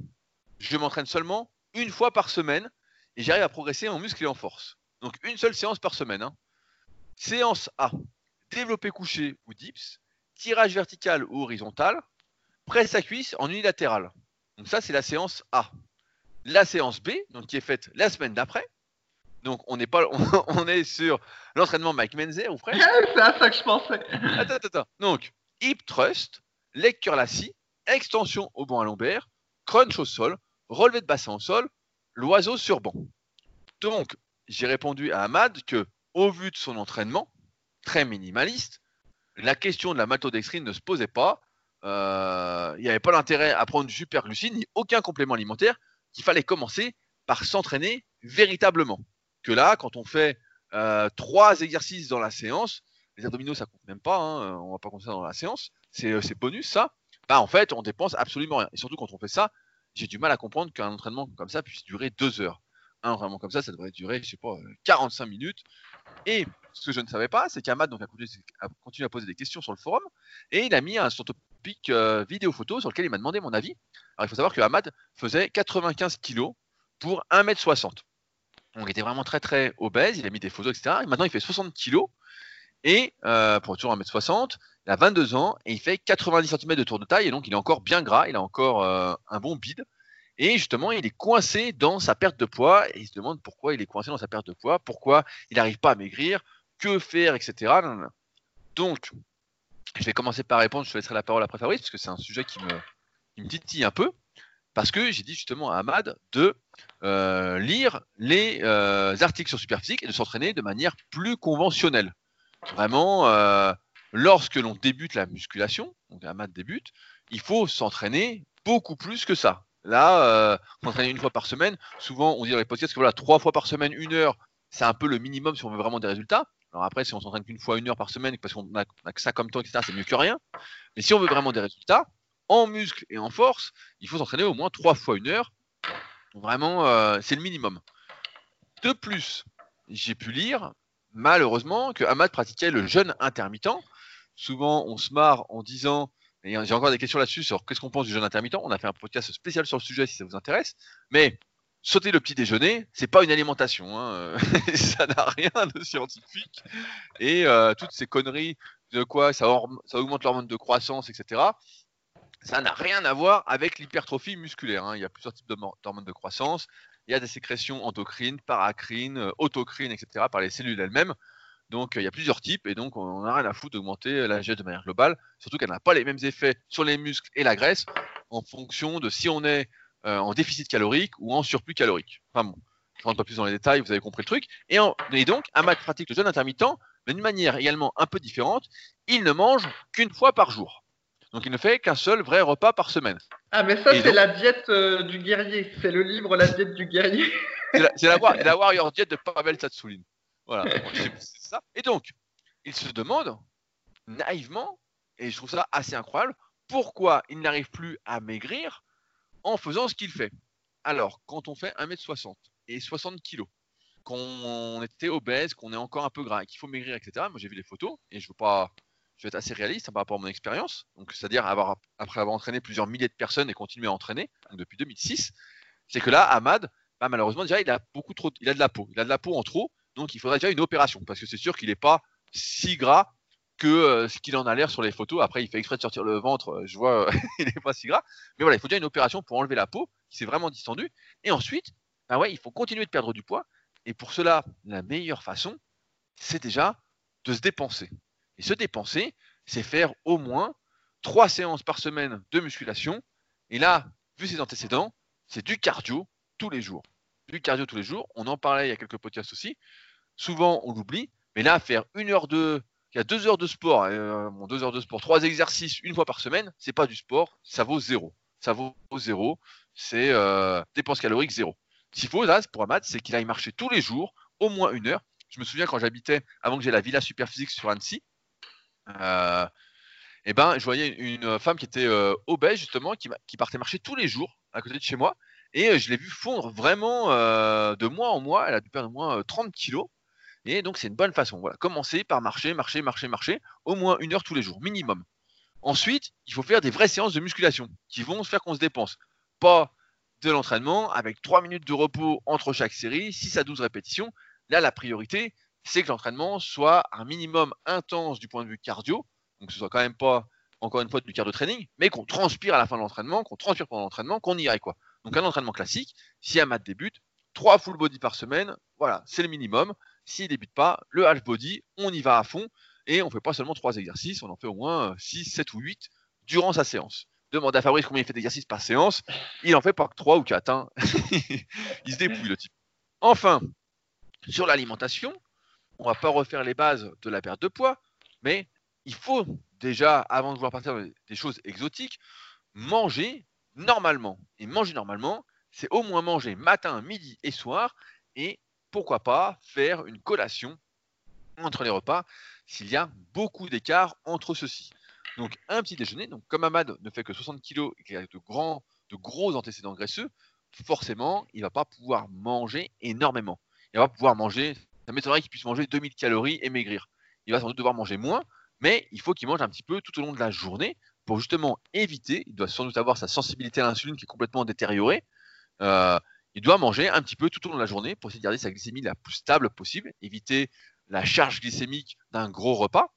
Je m'entraîne seulement une fois par semaine et j'arrive à progresser en muscle et en force. Donc une seule séance par semaine. hein. Séance A, développé couché ou dips, tirage vertical ou horizontal, presse à cuisse en unilatéral. Donc ça c'est la séance A. La séance B, donc qui est faite la semaine d'après. Donc on n'est pas, on, (laughs) on est sur l'entraînement Mike Menzer ou frère. (laughs)
c'est à ça que je pensais.
Attends, attends, attends. Donc, hip thrust, leg curl assis, extension au banc à lombaire, crunch au sol, relevé de bassin au sol, l'oiseau sur banc. Donc, j'ai répondu à Ahmad que, au vu de son entraînement, très minimaliste, la question de la maltodextrine ne se posait pas. Euh, Il n'y avait pas l'intérêt à prendre du superglucide ni aucun complément alimentaire, qu'il fallait commencer par s'entraîner véritablement. Que là, quand on fait euh, trois exercices dans la séance, les abdominaux ça compte même pas, hein, on va pas compter ça dans la séance, c'est euh, c'est bonus ça. Bah en fait on dépense absolument rien. Et surtout quand on fait ça, j'ai du mal à comprendre qu'un entraînement comme ça puisse durer deux heures. Un entraînement comme ça, ça devrait durer, je sais pas, euh, 45 minutes. Et ce que je ne savais pas, c'est qu'Ahmad donc, a, continué, a continué à poser des questions sur le forum et il a mis un son topic euh, vidéo photo sur lequel il m'a demandé mon avis. Alors il faut savoir que Ahmad faisait 95 kilos pour 1m60. Donc il était vraiment très très obèse, il a mis des photos, etc. Et maintenant il fait 60 kilos et euh, pour toujours 1m60, il a 22 ans et il fait 90 cm de tour de taille et donc il est encore bien gras, il a encore euh, un bon bide. Et justement, il est coincé dans sa perte de poids et il se demande pourquoi il est coincé dans sa perte de poids, pourquoi il n'arrive pas à maigrir, que faire, etc. Donc, je vais commencer par répondre, je te laisserai la parole après Fabrice parce que c'est un sujet qui me titille un peu. Parce que j'ai dit justement à Ahmad de euh, lire les euh, articles sur Superphysique et de s'entraîner de manière plus conventionnelle. Vraiment, euh, lorsque l'on débute la musculation, donc Ahmad débute, il faut s'entraîner beaucoup plus que ça. Là, s'entraîner une fois par semaine, souvent on dit dans les podcasts que voilà, trois fois par semaine, une heure, c'est un peu le minimum si on veut vraiment des résultats. Alors après, si on s'entraîne qu'une fois une heure par semaine, parce qu'on a, on a que ça comme temps, etc., c'est mieux que rien. Mais si on veut vraiment des résultats, en muscle et en force, il faut s'entraîner au moins trois fois une heure. Vraiment, euh, c'est le minimum. De plus, j'ai pu lire, malheureusement, que Ahmad pratiquait le jeûne intermittent. Souvent, on se marre en disant, et j'ai encore des questions là-dessus sur qu'est-ce qu'on pense du jeûne intermittent. On a fait un podcast spécial sur le sujet si ça vous intéresse. Mais sauter le petit déjeuner, c'est pas une alimentation. Hein. (laughs) ça n'a rien de scientifique. Et euh, toutes ces conneries de quoi ça, ça augmente l'hormone de croissance, etc. Ça n'a rien à voir avec l'hypertrophie musculaire. hein. Il y a plusieurs types d'hormones de croissance. Il y a des sécrétions endocrines, paracrines, euh, autocrines, etc. par les cellules elles-mêmes. Donc euh, il y a plusieurs types et donc on n'a rien à foutre d'augmenter la GH de manière globale, surtout qu'elle n'a pas les mêmes effets sur les muscles et la graisse en fonction de si on est euh, en déficit calorique ou en surplus calorique. Enfin bon, je ne rentre pas plus dans les détails, vous avez compris le truc. Et, en- et donc, Ahmad pratique le jeûne intermittent, mais d'une manière également un peu différente. Il ne mange qu'une fois par jour. Donc il ne fait qu'un seul vrai repas par semaine.
Ah, mais ça, c'est la diète euh, du guerrier. C'est le livre La diète du guerrier. (laughs)
c'est la, la, Warrior Diet de Pavel Satsouline. Voilà, c'est ça. Et donc, il se demande naïvement, et je trouve ça assez incroyable, pourquoi il n'arrive plus à maigrir en faisant ce qu'il fait. Alors, quand on fait 1m60 et 60 kg, qu'on était obèse, qu'on est encore un peu gras, qu'il faut maigrir, etc. Moi, j'ai vu les photos et je veux pas, je vais être assez réaliste hein, par rapport à mon expérience. C'est-à-dire avoir après avoir entraîné plusieurs milliers de personnes et continuer à entraîner depuis 2006, c'est que là, Ahmad, bah, malheureusement, déjà, il a beaucoup trop, il a de la peau, il a de la peau en trop, donc il faudrait déjà une opération parce que c'est sûr qu'il n'est pas si gras que euh, ce qu'il en a l'air sur les photos. Après, il fait exprès de sortir le ventre, euh, je vois, (laughs) il n'est pas si gras. Mais voilà, il faut déjà une opération pour enlever la peau qui s'est vraiment distendue. Et ensuite, bah ouais, il faut continuer de perdre du poids. Et pour cela, la meilleure façon, c'est déjà de se dépenser. Et se dépenser, c'est faire au moins trois séances par semaine de musculation. Et là, vu ses antécédents, c'est du cardio tous les jours. Du cardio tous les jours. On en parlait il y a quelques podcasts aussi. Souvent, on l'oublie. Mais là, faire une heure de, il y a deux heures de sport, euh, deux heures de sport, trois exercices une fois par semaine, c'est pas du sport, ça vaut zéro. Ça vaut zéro, c'est euh, dépense calorique zéro. Ce qu'il faut là pour Ahmad, c'est qu'il aille marcher tous les jours, au moins une heure. Je me souviens quand j'habitais, avant que j'ai la villa Superphysique sur Annecy, euh, et ben, je voyais une femme qui était euh, obèse justement, qui, qui, partait marcher tous les jours à côté de chez moi, et euh, je l'ai vu fondre vraiment de mois en mois. Elle a dû perdre au moins 30 kilos. Et donc c'est une bonne façon. Voilà, commencer par marcher, marcher, marcher, marcher, au moins une heure tous les jours, minimum. Ensuite, il faut faire des vraies séances de musculation qui vont faire qu'on se dépense. Pas de l'entraînement avec 3 minutes de repos entre chaque série, 6 à 12 répétitions. Là, la priorité, c'est que l'entraînement soit un minimum intense du point de vue cardio, donc ce soit quand même pas, encore une fois, du cardio training, mais qu'on transpire à la fin de l'entraînement, qu'on transpire pendant l'entraînement, qu'on y aille quoi. Donc un entraînement classique, si un mat débute, 3 full body par semaine, voilà, c'est le minimum. S'il débute pas, le half body, on y va à fond et on fait pas seulement 3 exercices, on en fait au moins 6, 7 ou 8 durant sa séance. Demande à Fabrice combien il fait d'exercices par séance. Il en fait pas que 3 ou 4. Hein. (laughs) il se dépouille le type. Enfin, sur l'alimentation, on va pas refaire les bases de la perte de poids, mais il faut déjà, avant de vouloir partir des choses exotiques, manger normalement. Et manger normalement, c'est au moins manger matin, midi et soir, et pourquoi pas faire une collation entre les repas s'il y a beaucoup d'écart entre ceux-ci. Donc un petit déjeuner, donc comme Ahmad ne fait que 60 kg et qu'il a de grands, de gros antécédents graisseux, forcément, il va pas pouvoir manger énormément. Il va pouvoir manger, ça m'étonnerait qu'il puisse manger 2000 calories et maigrir. Il va sans doute devoir manger moins, mais il faut qu'il mange un petit peu tout au long de la journée pour justement éviter, il doit sans doute avoir sa sensibilité à l'insuline qui est complètement détériorée. Euh, il doit manger un petit peu tout au long de la journée pour essayer de garder sa glycémie la plus stable possible, éviter la charge glycémique d'un gros repas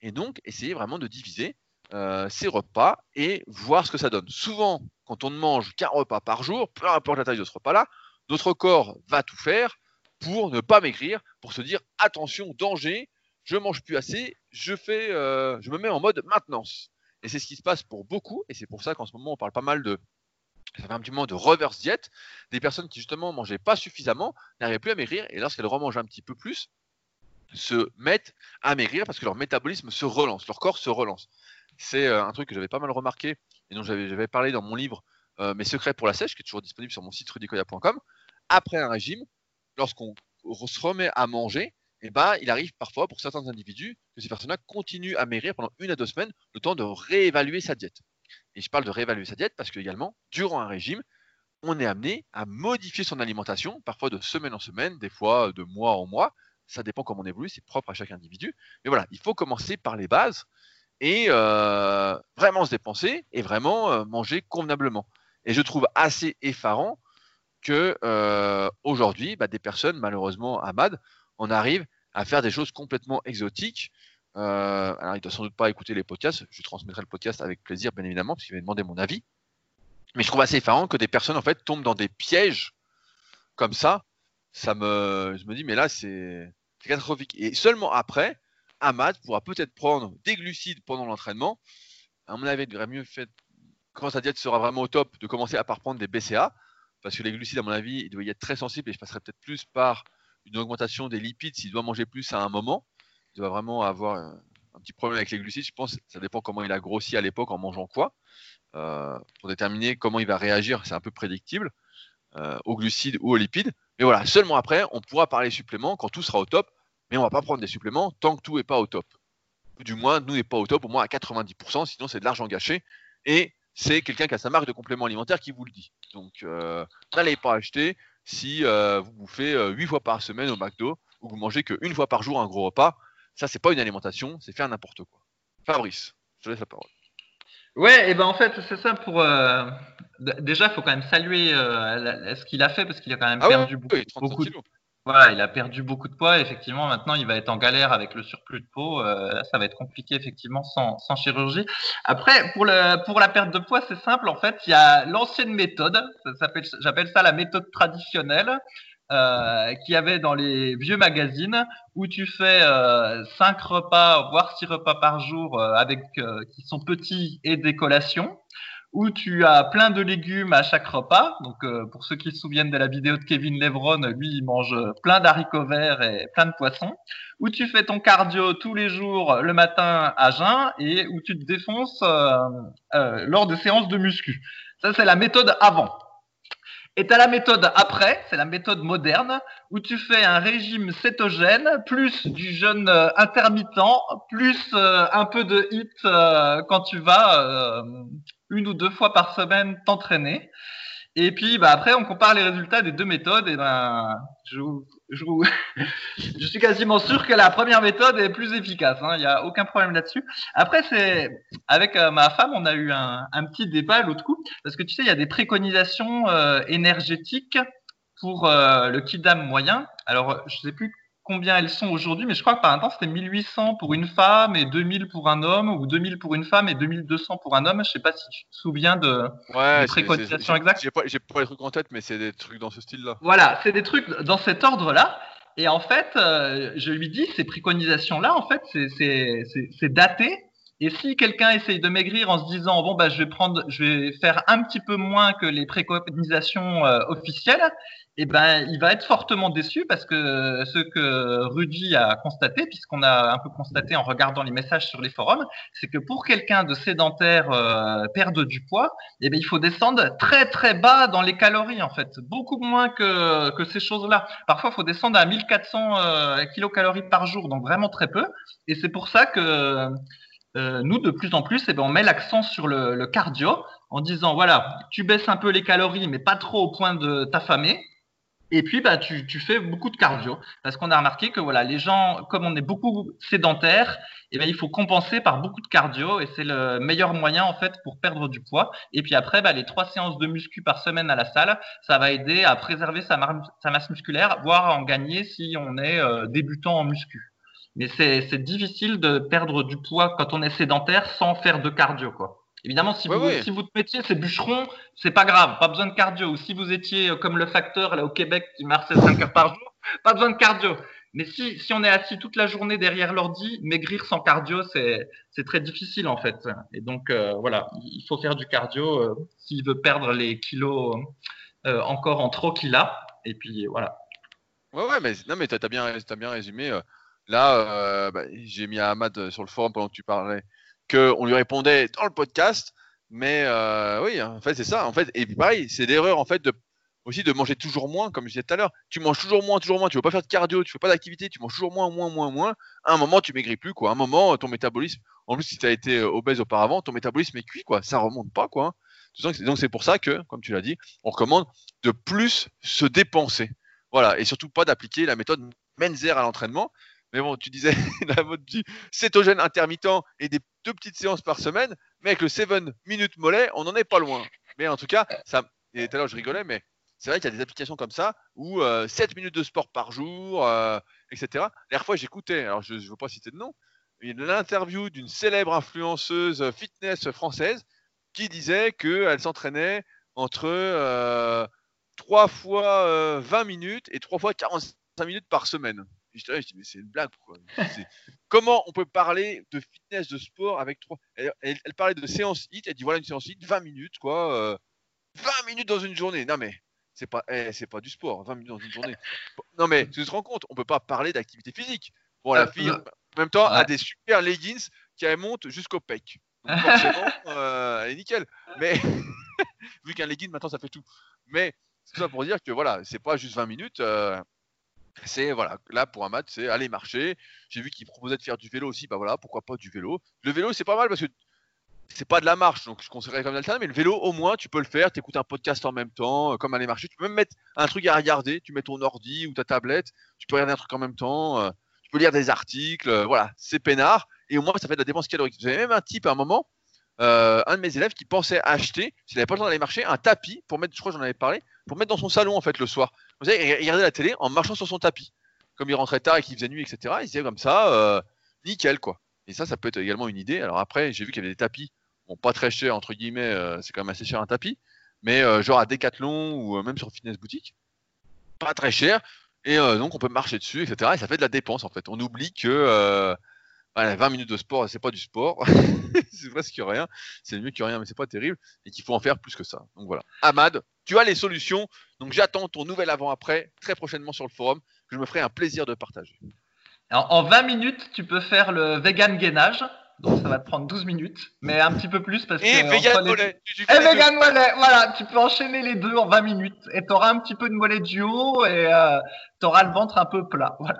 et donc essayer vraiment de diviser euh, ces repas et voir ce que ça donne. Souvent, quand on ne mange qu'un repas par jour, peu importe la taille de ce repas-là, notre corps va tout faire pour ne pas maigrir, pour se dire attention, danger, je mange plus assez, je fais, euh, je me mets en mode maintenance. Et c'est ce qui se passe pour beaucoup, et c'est pour ça qu'en ce moment on parle pas mal de, ça fait un petit moment de reverse diet, des personnes qui justement mangeaient pas suffisamment, n'arrivaient plus à maigrir, et lorsqu'elles remangent un petit peu plus, se mettent à maigrir parce que leur métabolisme se relance, leur corps se relance. C'est euh, un truc que j'avais pas mal remarqué et dont j'avais parlé dans mon livre euh, Mes secrets pour la sèche, qui est toujours disponible sur mon site rudicoya.com. Après un régime, lorsqu'on se remet à manger, eh ben, il arrive parfois pour certains individus que ces personnes-là continuent à maigrir pendant une à deux semaines, le temps de réévaluer sa diète. Et je parle de réévaluer sa diète parce que également, durant un régime, on est amené à modifier son alimentation, parfois de semaine en semaine, des fois de mois en mois, ça dépend comment on évolue, c'est propre à chaque individu. Mais voilà, il faut commencer par les bases et euh, vraiment se dépenser et vraiment euh, manger convenablement. Et je trouve assez effarant que euh, aujourd'hui, bah, des personnes, malheureusement, à MAD, on arrive à faire des choses complètement exotiques. alors, il ne doit sans doute pas écouter les podcasts. Je transmettrai le podcast avec plaisir, bien évidemment, parce qu'il va demander mon avis. Mais je trouve assez effarant que des personnes, en fait, tombent dans des pièges comme ça. Ça me, je me dis, mais là, c'est catastrophique. Et seulement après, Ahmad pourra peut-être prendre des glucides pendant l'entraînement. À mon avis, il devrait mieux faire, quand sa diète sera vraiment au top, de commencer à par prendre des BCA. Parce que les glucides, à mon avis, il doit y être très sensible et je passerai peut-être plus par une augmentation des lipides s'il doit manger plus à un moment. Il doit vraiment avoir un petit problème avec les glucides. Je pense ça dépend comment il a grossi à l'époque en mangeant quoi. Euh, pour déterminer comment il va réagir, c'est un peu prédictible euh, aux glucides ou aux lipides. Mais voilà, seulement après, on pourra parler suppléments quand tout sera au top. Mais on va pas prendre des suppléments tant que tout n'est pas au top. Du moins, nous n'est pas au top, au moins à 90%, sinon c'est de l'argent gâché. Et c'est quelqu'un qui a sa marque de complément alimentaire qui vous le dit. Donc, euh, n'allez pas acheter si euh, vous bouffez euh, 8 fois par semaine au McDo ou vous mangez qu'une fois par jour un gros repas. Ça, c'est pas une alimentation, c'est faire n'importe quoi. Fabrice, je te laisse la parole.
Ouais, et ben en fait, c'est ça pour. euh, Déjà, il faut quand même saluer euh, ce qu'il a fait parce qu'il a quand même
Ah ouais,
perdu beaucoup,
oui, 35
beaucoup de. Voilà, il a perdu beaucoup de poids. Effectivement, maintenant, il va être en galère avec le surplus de peau. Euh, ça va être compliqué, effectivement, sans, sans chirurgie. Après, pour, le, pour la perte de poids, c'est simple. En fait, il y a l'ancienne méthode. J'appelle ça la méthode traditionnelle. Euh, qu'il y avait dans les vieux magazines où tu fais euh, cinq repas, voire six repas par jour euh, avec euh, qui sont petits et des collations où tu as plein de légumes à chaque repas. Donc, euh, pour ceux qui se souviennent de la vidéo de Kevin Levron, lui, il mange plein d'haricots verts et plein de poissons. Où tu fais ton cardio tous les jours le matin à jeun et où tu te défonces euh, euh, lors de séances de muscu. Ça, c'est la méthode avant. Et tu as la méthode après, c'est la méthode moderne, où tu fais un régime cétogène, plus du jeûne euh, intermittent, plus euh, un peu de hit euh, quand tu vas euh, une ou deux fois par semaine t'entraîner. Et puis bah, après, on compare les résultats des deux méthodes. Et ben, je, je, (laughs) je suis quasiment sûr que la première méthode est plus efficace. hein. Il n'y a aucun problème là-dessus. Après, c'est avec euh, ma femme, on a eu un, un petit débat l'autre coup, parce que tu sais, il y a des préconisations euh, énergétiques pour euh, le kidam moyen. Alors, je sais plus combien elles sont aujourd'hui, mais je crois que par un temps, c'était 1800 pour une femme et 2000 pour un homme, ou 2000 pour une femme et 2200 pour un homme. Je sais pas si tu te souviens de...
Ouais,
préconisations
c'est- j'ai-
exactes
J'ai pas, les trucs en tête, mais c'est des trucs dans ce style-là.
Voilà, c'est des trucs dans cet ordre-là. Et en fait, euh, je lui dis, ces préconisations-là, en fait, c'est daté. Et si quelqu'un essaye de maigrir en se disant, bon, bah, je vais prendre, je vais faire un petit peu moins que les préconisations euh, officielles, eh ben, il va être fortement déçu parce que ce que Rudy a constaté, puisqu'on a un peu constaté en regardant les messages sur les forums, c'est que pour quelqu'un de sédentaire euh, perdre du poids, eh ben, il faut descendre très très bas dans les calories en fait, beaucoup moins que, que ces choses-là. Parfois, il faut descendre à 1400 euh, kilocalories par jour, donc vraiment très peu. Et c'est pour ça que euh, nous, de plus en plus, eh ben, on met l'accent sur le cardio en disant voilà, tu baisses un peu les calories, mais pas trop au point de t'affamer. Et puis, bah, tu, tu fais beaucoup de cardio. Parce qu'on a remarqué que voilà, les gens, comme on est beaucoup sédentaires, eh ben, il faut compenser par beaucoup de cardio et c'est le meilleur moyen en fait pour perdre du poids. Et puis après, bah, les trois séances de muscu par semaine à la salle, ça va aider à préserver sa, masse musculaire, voire à en gagner si on est euh, débutant en muscu. Mais c'est c'est difficile de perdre du poids quand on est sédentaire sans faire de cardio, quoi. Évidemment, si, vous,
ouais.
si votre métier c'est bûcheron, c'est pas grave, pas besoin de cardio. Ou si vous étiez euh, comme le facteur là au Québec qui marchait 5 heures par jour, pas besoin de cardio. Mais si, si on est assis toute la journée derrière l'ordi, maigrir sans cardio, c'est très difficile en fait. Et donc euh, voilà, il faut faire du cardio euh, s'il veut perdre les kilos euh, encore en trop qu'il a. Et puis voilà.
Ouais, ouais, mais non, mais t'as as bien, t'as bien résumé. Là, bah, j'ai mis à Ahmad sur le forum pendant que tu parlais qu'on lui répondait dans le podcast. Mais euh, oui, en fait, c'est ça. En fait, et pareil, c'est l'erreur en fait aussi de manger toujours moins, comme je disais tout à l'heure. Tu manges toujours moins, toujours moins. Tu veux pas faire de cardio, tu fais pas d'activité, tu manges toujours moins, moins, moins, moins. À un moment, tu maigris plus, quoi. À un moment, ton métabolisme. En plus, si tu as été obèse auparavant, ton métabolisme est cuit, quoi. Ça remonte pas, quoi. Donc c'est pour ça que, comme tu l'as dit, on recommande de plus se dépenser. Voilà, et surtout pas d'appliquer la méthode Menzer à l'entraînement. Mais bon, tu disais la mode du cétogène intermittent et des deux petites séances par semaine, mais avec le 7 minutes mollet, on n'en est pas loin. Mais en tout cas, ça, et tout à l'heure je rigolais, mais c'est vrai qu'il y a des applications comme ça où euh, 7 minutes de sport par jour, euh, etc. La dernière fois, j'écoutais, alors je ne veux pas citer de nom, une l'interview d'une célèbre influenceuse fitness française qui disait qu'elle s'entraînait entre euh, 3 fois euh, 20 minutes et 3 fois 45 minutes par semaine. Et j'étais là, je dis, mais c'est une blague, quoi. Comment on peut parler de fitness, de sport avec trois. Elle, elle- elle parlait de séance hit, elle dit voilà une séance hit, 20 minutes, quoi. euh, 20 minutes dans une journée. Non, mais c'est pas, eh, c'est pas du sport, 20 minutes dans une journée. Non, mais tu te rends compte, on peut pas parler d'activité physique. Bon, la
Euh,
fille,
euh,
En même temps, a
Ouais.
des super leggings qui montent jusqu'au pec. Donc forcément, (laughs) euh, elle est nickel. Mais (laughs) vu qu'un legging maintenant ça fait tout. Mais c'est ça pour dire que voilà, c'est pas juste 20 minutes. euh, c'est voilà, là pour un match, c'est aller marcher. J'ai vu qu'il proposait de faire du vélo aussi, bah voilà, pourquoi pas du vélo. Le vélo, c'est pas mal parce que c'est pas de la marche, donc je conseillerais comme alternative, mais le vélo, au moins, tu peux le faire, t'écoutes un podcast en même temps, euh, comme aller marcher. Tu peux même mettre un truc à regarder, tu mets ton ordi ou ta tablette, tu peux regarder un truc en même temps, euh, tu peux lire des articles, euh, voilà, c'est peinard, et au moins, ça fait de la dépense calorique. J'avais même un type à un moment, un de mes élèves qui pensait acheter, s'il n'avait pas le temps d'aller marcher, un tapis pour mettre, je crois j'en avais parlé, pour mettre dans son salon en fait le soir. Vous savez, il regardait la télé en marchant sur son tapis. Comme il rentrait tard et qu'il faisait nuit, etc. Il disait comme ça, euh, nickel quoi. Et ça, ça peut être également une idée. Alors après, j'ai vu qu'il y avait des tapis, bon, pas très cher entre guillemets, euh, c'est quand même assez cher un tapis, mais euh, genre à Decathlon ou même sur Fitness Boutique, pas très cher. Et donc on peut marcher dessus, etc. Et ça fait de la dépense en fait. On oublie que euh, voilà, 20 minutes de sport, c'est pas du sport, (laughs) c'est presque rien. C'est mieux que rien, mais c'est pas terrible et qu'il faut en faire plus que ça. Donc voilà. Ahmad, tu as les solutions. Donc j'attends ton nouvel avant-après très prochainement sur le forum que je me ferai un plaisir de partager.
Alors, en 20 minutes, tu peux faire le vegan gainage. Donc, ça va te prendre 12 minutes, mais un petit peu plus parce
Et
que.
vegan
entre les-
mollet.
Et vegan mollet, voilà, tu peux enchaîner les deux en 20 minutes et tu auras un petit peu de mollet du haut et tu auras le ventre un peu plat. Voilà.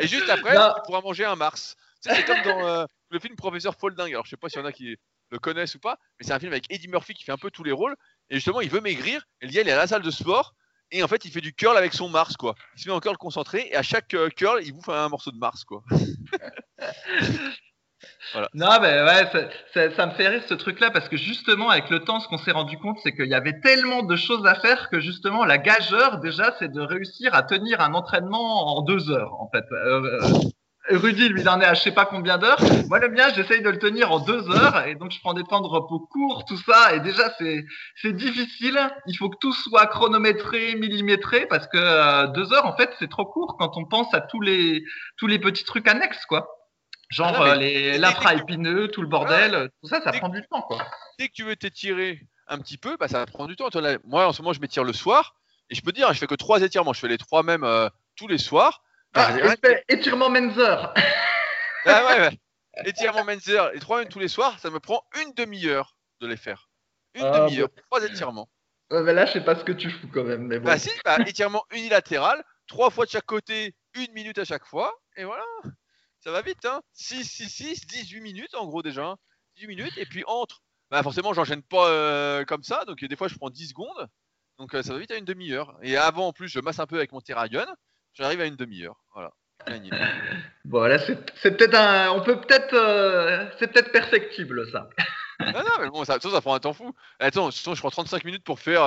Et juste après,
Non.
tu pourras manger un Mars. C'est comme dans euh, le film Professeur Folding. Alors je sais pas s'il y en a qui le connaissent ou pas, mais c'est un film avec Eddie Murphy qui fait un peu tous les rôles. Et justement, il veut maigrir. Il est à la salle de sport. Et en fait, il fait du curl avec son Mars, quoi. Il se met en curl concentré. Et à chaque euh, curl, il bouffe un morceau de Mars, quoi. (laughs)
Non, mais ouais, ça, ça- ça me fait rire ce truc-là parce que justement, avec le temps, ce qu'on s'est rendu compte, c'est qu'il y avait tellement de choses à faire que justement, la gageure, déjà, c'est de réussir à tenir un entraînement en deux heures, en fait. Euh, euh, Rudy, lui, il en est à je sais pas combien d'heures. Moi, le mien, j'essaye de le tenir en deux heures et donc je prends des temps de repos courts, tout ça. Et déjà, c'est c'est difficile. Il faut que tout soit chronométré, millimétré parce que euh, deux heures, en fait, c'est trop court quand on pense à tous les tous les petits trucs annexes, quoi. Genre
Ah non,
euh, les l'infra-épineux, tout le bordel, tout ça, ça
Dès
prend du temps, quoi.
Dès que tu veux t'étirer un petit peu, bah, ça prend du temps. Moi, en ce moment, je m'étire le soir. Et je peux te dire, je fais que trois étirements. Je fais les trois mêmes euh, tous les soirs. Bah,
Ah, espèce- étirement Menzer.
Ah ouais, ouais. (laughs) Étirement Menzer, les trois mêmes tous les soirs, ça me prend une demi-heure de les faire. Une
Ah,
demi-heure, trois étirements.
Ouais, mais là, je sais pas ce que tu fous quand même, mais bon.
Bah si, bah, étirement unilatéral, trois fois de chaque côté, une minute à chaque fois, et voilà. Ça va vite, hein. 6, 6, 6, 18 minutes en gros déjà. hein. 18 minutes, et puis entre. Bah forcément, j'enchaîne pas euh, comme ça, donc des fois je prends 10 secondes. Donc euh, ça va vite à une demi-heure. Et avant, en plus, je masse un peu avec mon Terragun, j'arrive à une demi-heure. Voilà. Gagné. (laughs)
Bon, là, c'est peut-être un. On peut peut-être. euh, C'est peut-être perfectible, ça.
Non, non, mais bon, ça, ça, ça prend un temps fou. Attends, sinon, je prends 35 minutes pour faire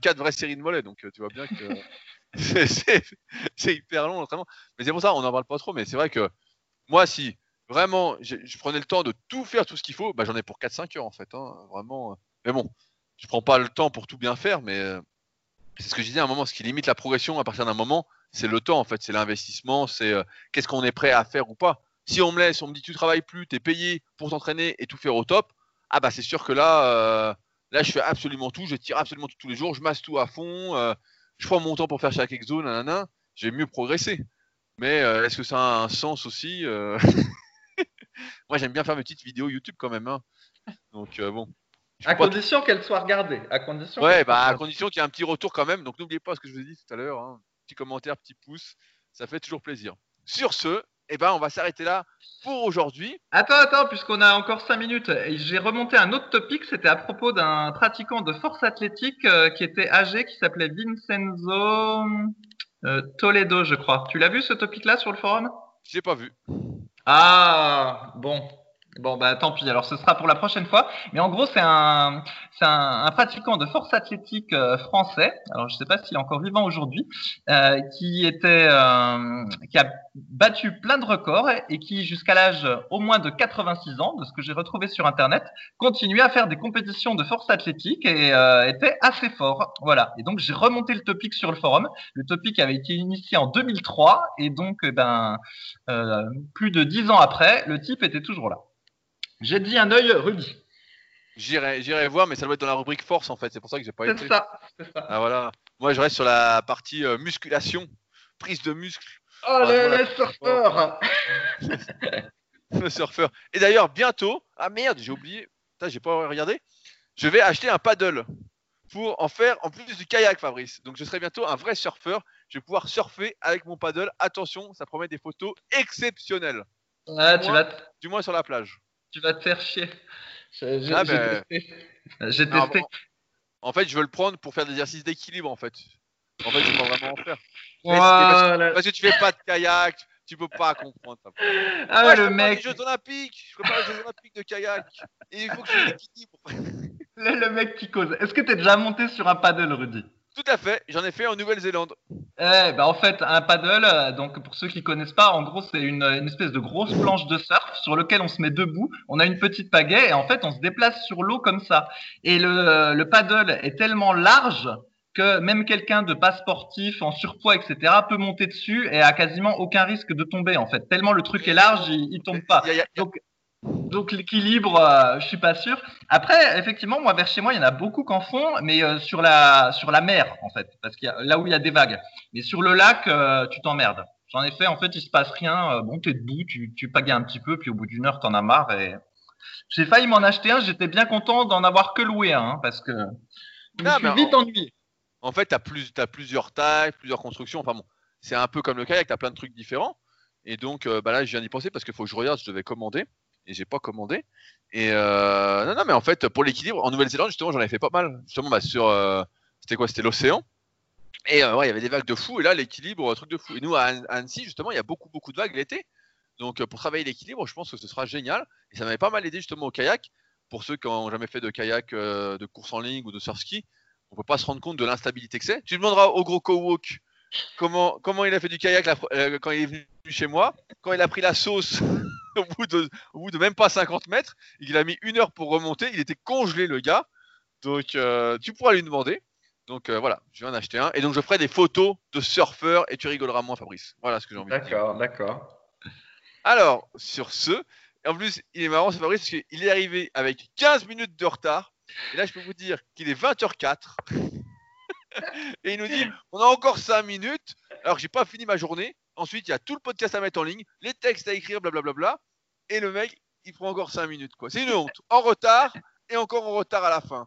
4 vraies séries de mollets, donc euh, tu vois bien que (laughs) c'est- hyper long l'entraînement. Mais c'est pour ça, on n'en parle pas trop, mais c'est vrai que moi, si vraiment je prenais le temps de tout faire, tout ce qu'il faut, bah, j'en ai pour 4-5 heures en fait. hein, vraiment. euh. Mais bon, je prends pas le temps pour tout bien faire, mais euh, c'est ce que je disais à un moment, ce qui limite la progression à partir d'un moment, c'est le temps en fait, c'est l'investissement, c'est euh, qu'est-ce qu'on est prêt à faire ou pas. Si on me laisse, on me dit tu travailles plus, tu es payé pour t'entraîner et tout faire au top, ah bah c'est sûr que là, euh, là je fais absolument tout, je tire absolument tout tous les jours, je masse tout à fond, euh, je prends mon temps pour faire chaque exo, nanana, j'ai mieux progressé. Mais est-ce que ça a un sens aussi (laughs) Moi j'aime bien faire mes petites vidéos YouTube quand même. hein. Donc bon.
À condition qu'elle soit regardée. À condition.
Ouais, bah à condition qu'il y ait un petit retour quand même. Donc n'oubliez pas ce que je vous ai dit tout à l'heure. hein. Petit commentaire, petit pouce, ça fait toujours plaisir. Sur ce, eh ben, on va s'arrêter là pour aujourd'hui.
Attends, attends, puisqu'on a encore 5 minutes, j'ai remonté un autre topic, c'était à propos d'un pratiquant de force athlétique euh, qui était âgé, qui s'appelait Vincenzo euh, Toledo, je crois. Tu l'as vu ce topic-là sur le forum?
Je l'ai pas vu.
Ah, bon. Bon, bah tant pis, alors ce sera pour la prochaine fois. Mais en gros, c'est un, un, un pratiquant de force athlétique euh, français, alors je sais pas s'il est encore vivant aujourd'hui, euh, qui était, euh, qui a battu plein de records et qui, jusqu'à l'âge au moins de 86 ans, de ce que j'ai retrouvé sur Internet, continuait à faire des compétitions de force athlétique et euh, était assez fort. Voilà. Et donc j'ai remonté le topic sur le forum. Le topic avait été initié en 2003 et donc, eh ben, euh, plus de 10 ans après, le type était toujours là. J'ai dit un œil, Rudy.
J'irai, j'irai voir, mais ça doit être dans la rubrique force en fait. C'est pour ça que j'ai pas été.
C'est ça, c'est ça.
Ah voilà. Moi, je reste sur la partie euh, musculation, prise de muscle.
Oh, le, le surfeur (laughs)
Le surfeur. Et d'ailleurs, bientôt, ah merde, j'ai oublié, Putain, j'ai pas regardé, je vais acheter un paddle pour en faire en plus du kayak, Fabrice. Donc je serai bientôt un vrai surfeur. Je vais pouvoir surfer avec mon paddle. Attention, ça promet des photos exceptionnelles.
Ouais, tu
moins-
vas,
Du moins sur la plage.
Tu vas te faire chier. J'ai j'ai-
Ah, ben.
testé. J'ai
Ah,
testé.
bon. En fait, je veux le prendre pour faire des exercices d'équilibre, en fait. En fait, je peux vraiment en faire. Parce,
Voilà.
parce que tu fais pas de kayak, tu peux pas comprendre. ça.
Ah,
Ouais, je
le mec,
les Jeux Olympiques, je prépare les Jeux Olympiques de kayak. Et il faut que je l'équilibre.
le, le mec qui cause. Est-ce que t'es déjà monté sur un paddle, Rudy?
Tout à fait, j'en ai fait en Nouvelle-Zélande.
Eh ben en fait, un paddle, euh, donc pour ceux qui connaissent pas, en gros c'est une, une espèce de grosse planche de surf sur lequel on se met debout. On a une petite pagaie et en fait on se déplace sur l'eau comme ça. Et le, le paddle est tellement large que même quelqu'un de pas sportif, en surpoids, etc. peut monter dessus et a quasiment aucun risque de tomber en fait. Tellement le truc est large, il, il tombe pas.
Il y a- il y a-
Donc, donc l'équilibre, euh, je suis pas sûr. Après, effectivement, moi vers chez moi, il y en a beaucoup qu'en font, mais euh, sur la sur la mer en fait, parce qu'il y a là où il y a des vagues. Mais sur le lac, euh, tu t'emmerdes. J'en ai fait, en fait, il se passe rien. Euh, bon, t'es debout, tu tu pagaies un petit peu, puis au bout d'une heure, t'en as marre. Et j'ai failli m'en acheter un. J'étais bien content d'en avoir que loué un, hein, parce que je me
Non,
suis vite ennuyé.
En fait, tu as, plus, t'as plusieurs tailles, plusieurs constructions. Enfin bon, c'est un peu comme le kayak, tu as plein de trucs différents. Et donc bah là, je viens d'y penser parce qu'il faut que je regarde, je devais commander. Et j'ai pas commandé. Et euh, non, non, mais en fait, pour l'équilibre, en Nouvelle-Zélande, justement, j'en ai fait pas mal. Justement, bah, sur. euh, c'était quoi? C'était l'océan. Et euh, ouais, il y avait des vagues de fou. Et là, l'équilibre, truc de fou. Et nous, à Anne- à Annecy, justement, il y a beaucoup, beaucoup de vagues l'été. Donc, pour travailler l'équilibre, je pense que ce sera génial. Et ça m'avait pas mal aidé, justement, au kayak. Pour ceux qui n'ont jamais fait de kayak, de course en ligne ou de surf ski, on peut pas se rendre compte de l'instabilité que c'est. Tu demanderas au gros co-walk comment, comment il a fait du kayak quand il est venu chez moi, quand il a pris la sauce au, bout de, au bout de même pas 50 mètres, qu'il a mis une heure pour remonter, il était congelé le gars. Donc euh, tu pourras lui demander. Donc euh, voilà, je viens d'acheter un. Et donc je ferai des photos de surfeurs et tu rigoleras moins Fabrice. Voilà ce que j'ai envie de dire.
D'accord, d'accord.
Alors, sur ce, en plus, il est marrant, c'est Fabrice, parce qu'il est arrivé avec 15 minutes de retard. Et là, je peux vous dire qu'il est 20h04. (laughs) et il nous dit on a encore 5 minutes, alors que j'ai pas fini ma journée. Ensuite, il y a tout le podcast à mettre en ligne, les textes à écrire, blablabla. Et le mec, il prend encore 5 minutes. quoi. C'est une honte. En retard et encore en retard à la fin.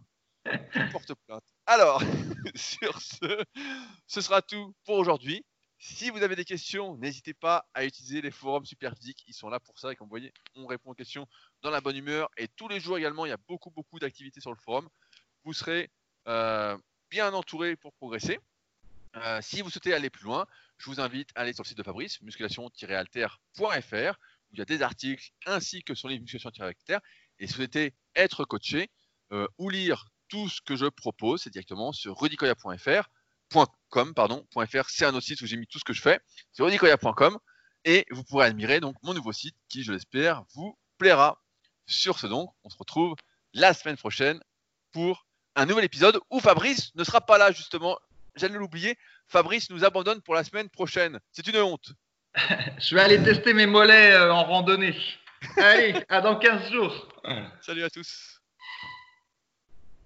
Porte plainte. Alors, (laughs) sur ce, ce sera tout pour aujourd'hui. Si vous avez des questions, n'hésitez pas à utiliser les forums Superphysique. Ils sont là pour ça. Et comme vous voyez, on répond aux questions dans la bonne humeur. Et tous les jours également, il y a beaucoup, beaucoup d'activités sur le forum. Vous serez euh, bien entouré pour progresser. Euh, si vous souhaitez aller plus loin, je vous invite à aller sur le site de Fabrice, musculation-alter.fr, il y a des articles ainsi que sur les musculation-alter. Et si vous souhaitez être coaché euh, ou lire tout ce que je propose, c'est directement sur rudicoya.fr. .com, pardon, .fr, c'est un autre site où j'ai mis tout ce que je fais. C'est rudicoya.com et vous pourrez admirer donc mon nouveau site qui, je l'espère, vous plaira. Sur ce donc, on se retrouve la semaine prochaine pour un nouvel épisode où Fabrice ne sera pas là justement. J'allais l'oublier. Fabrice nous abandonne pour la semaine prochaine. C'est une honte. (laughs)
Je vais aller tester mes mollets euh, en randonnée. (laughs) Allez, à dans 15 jours.
Salut à tous.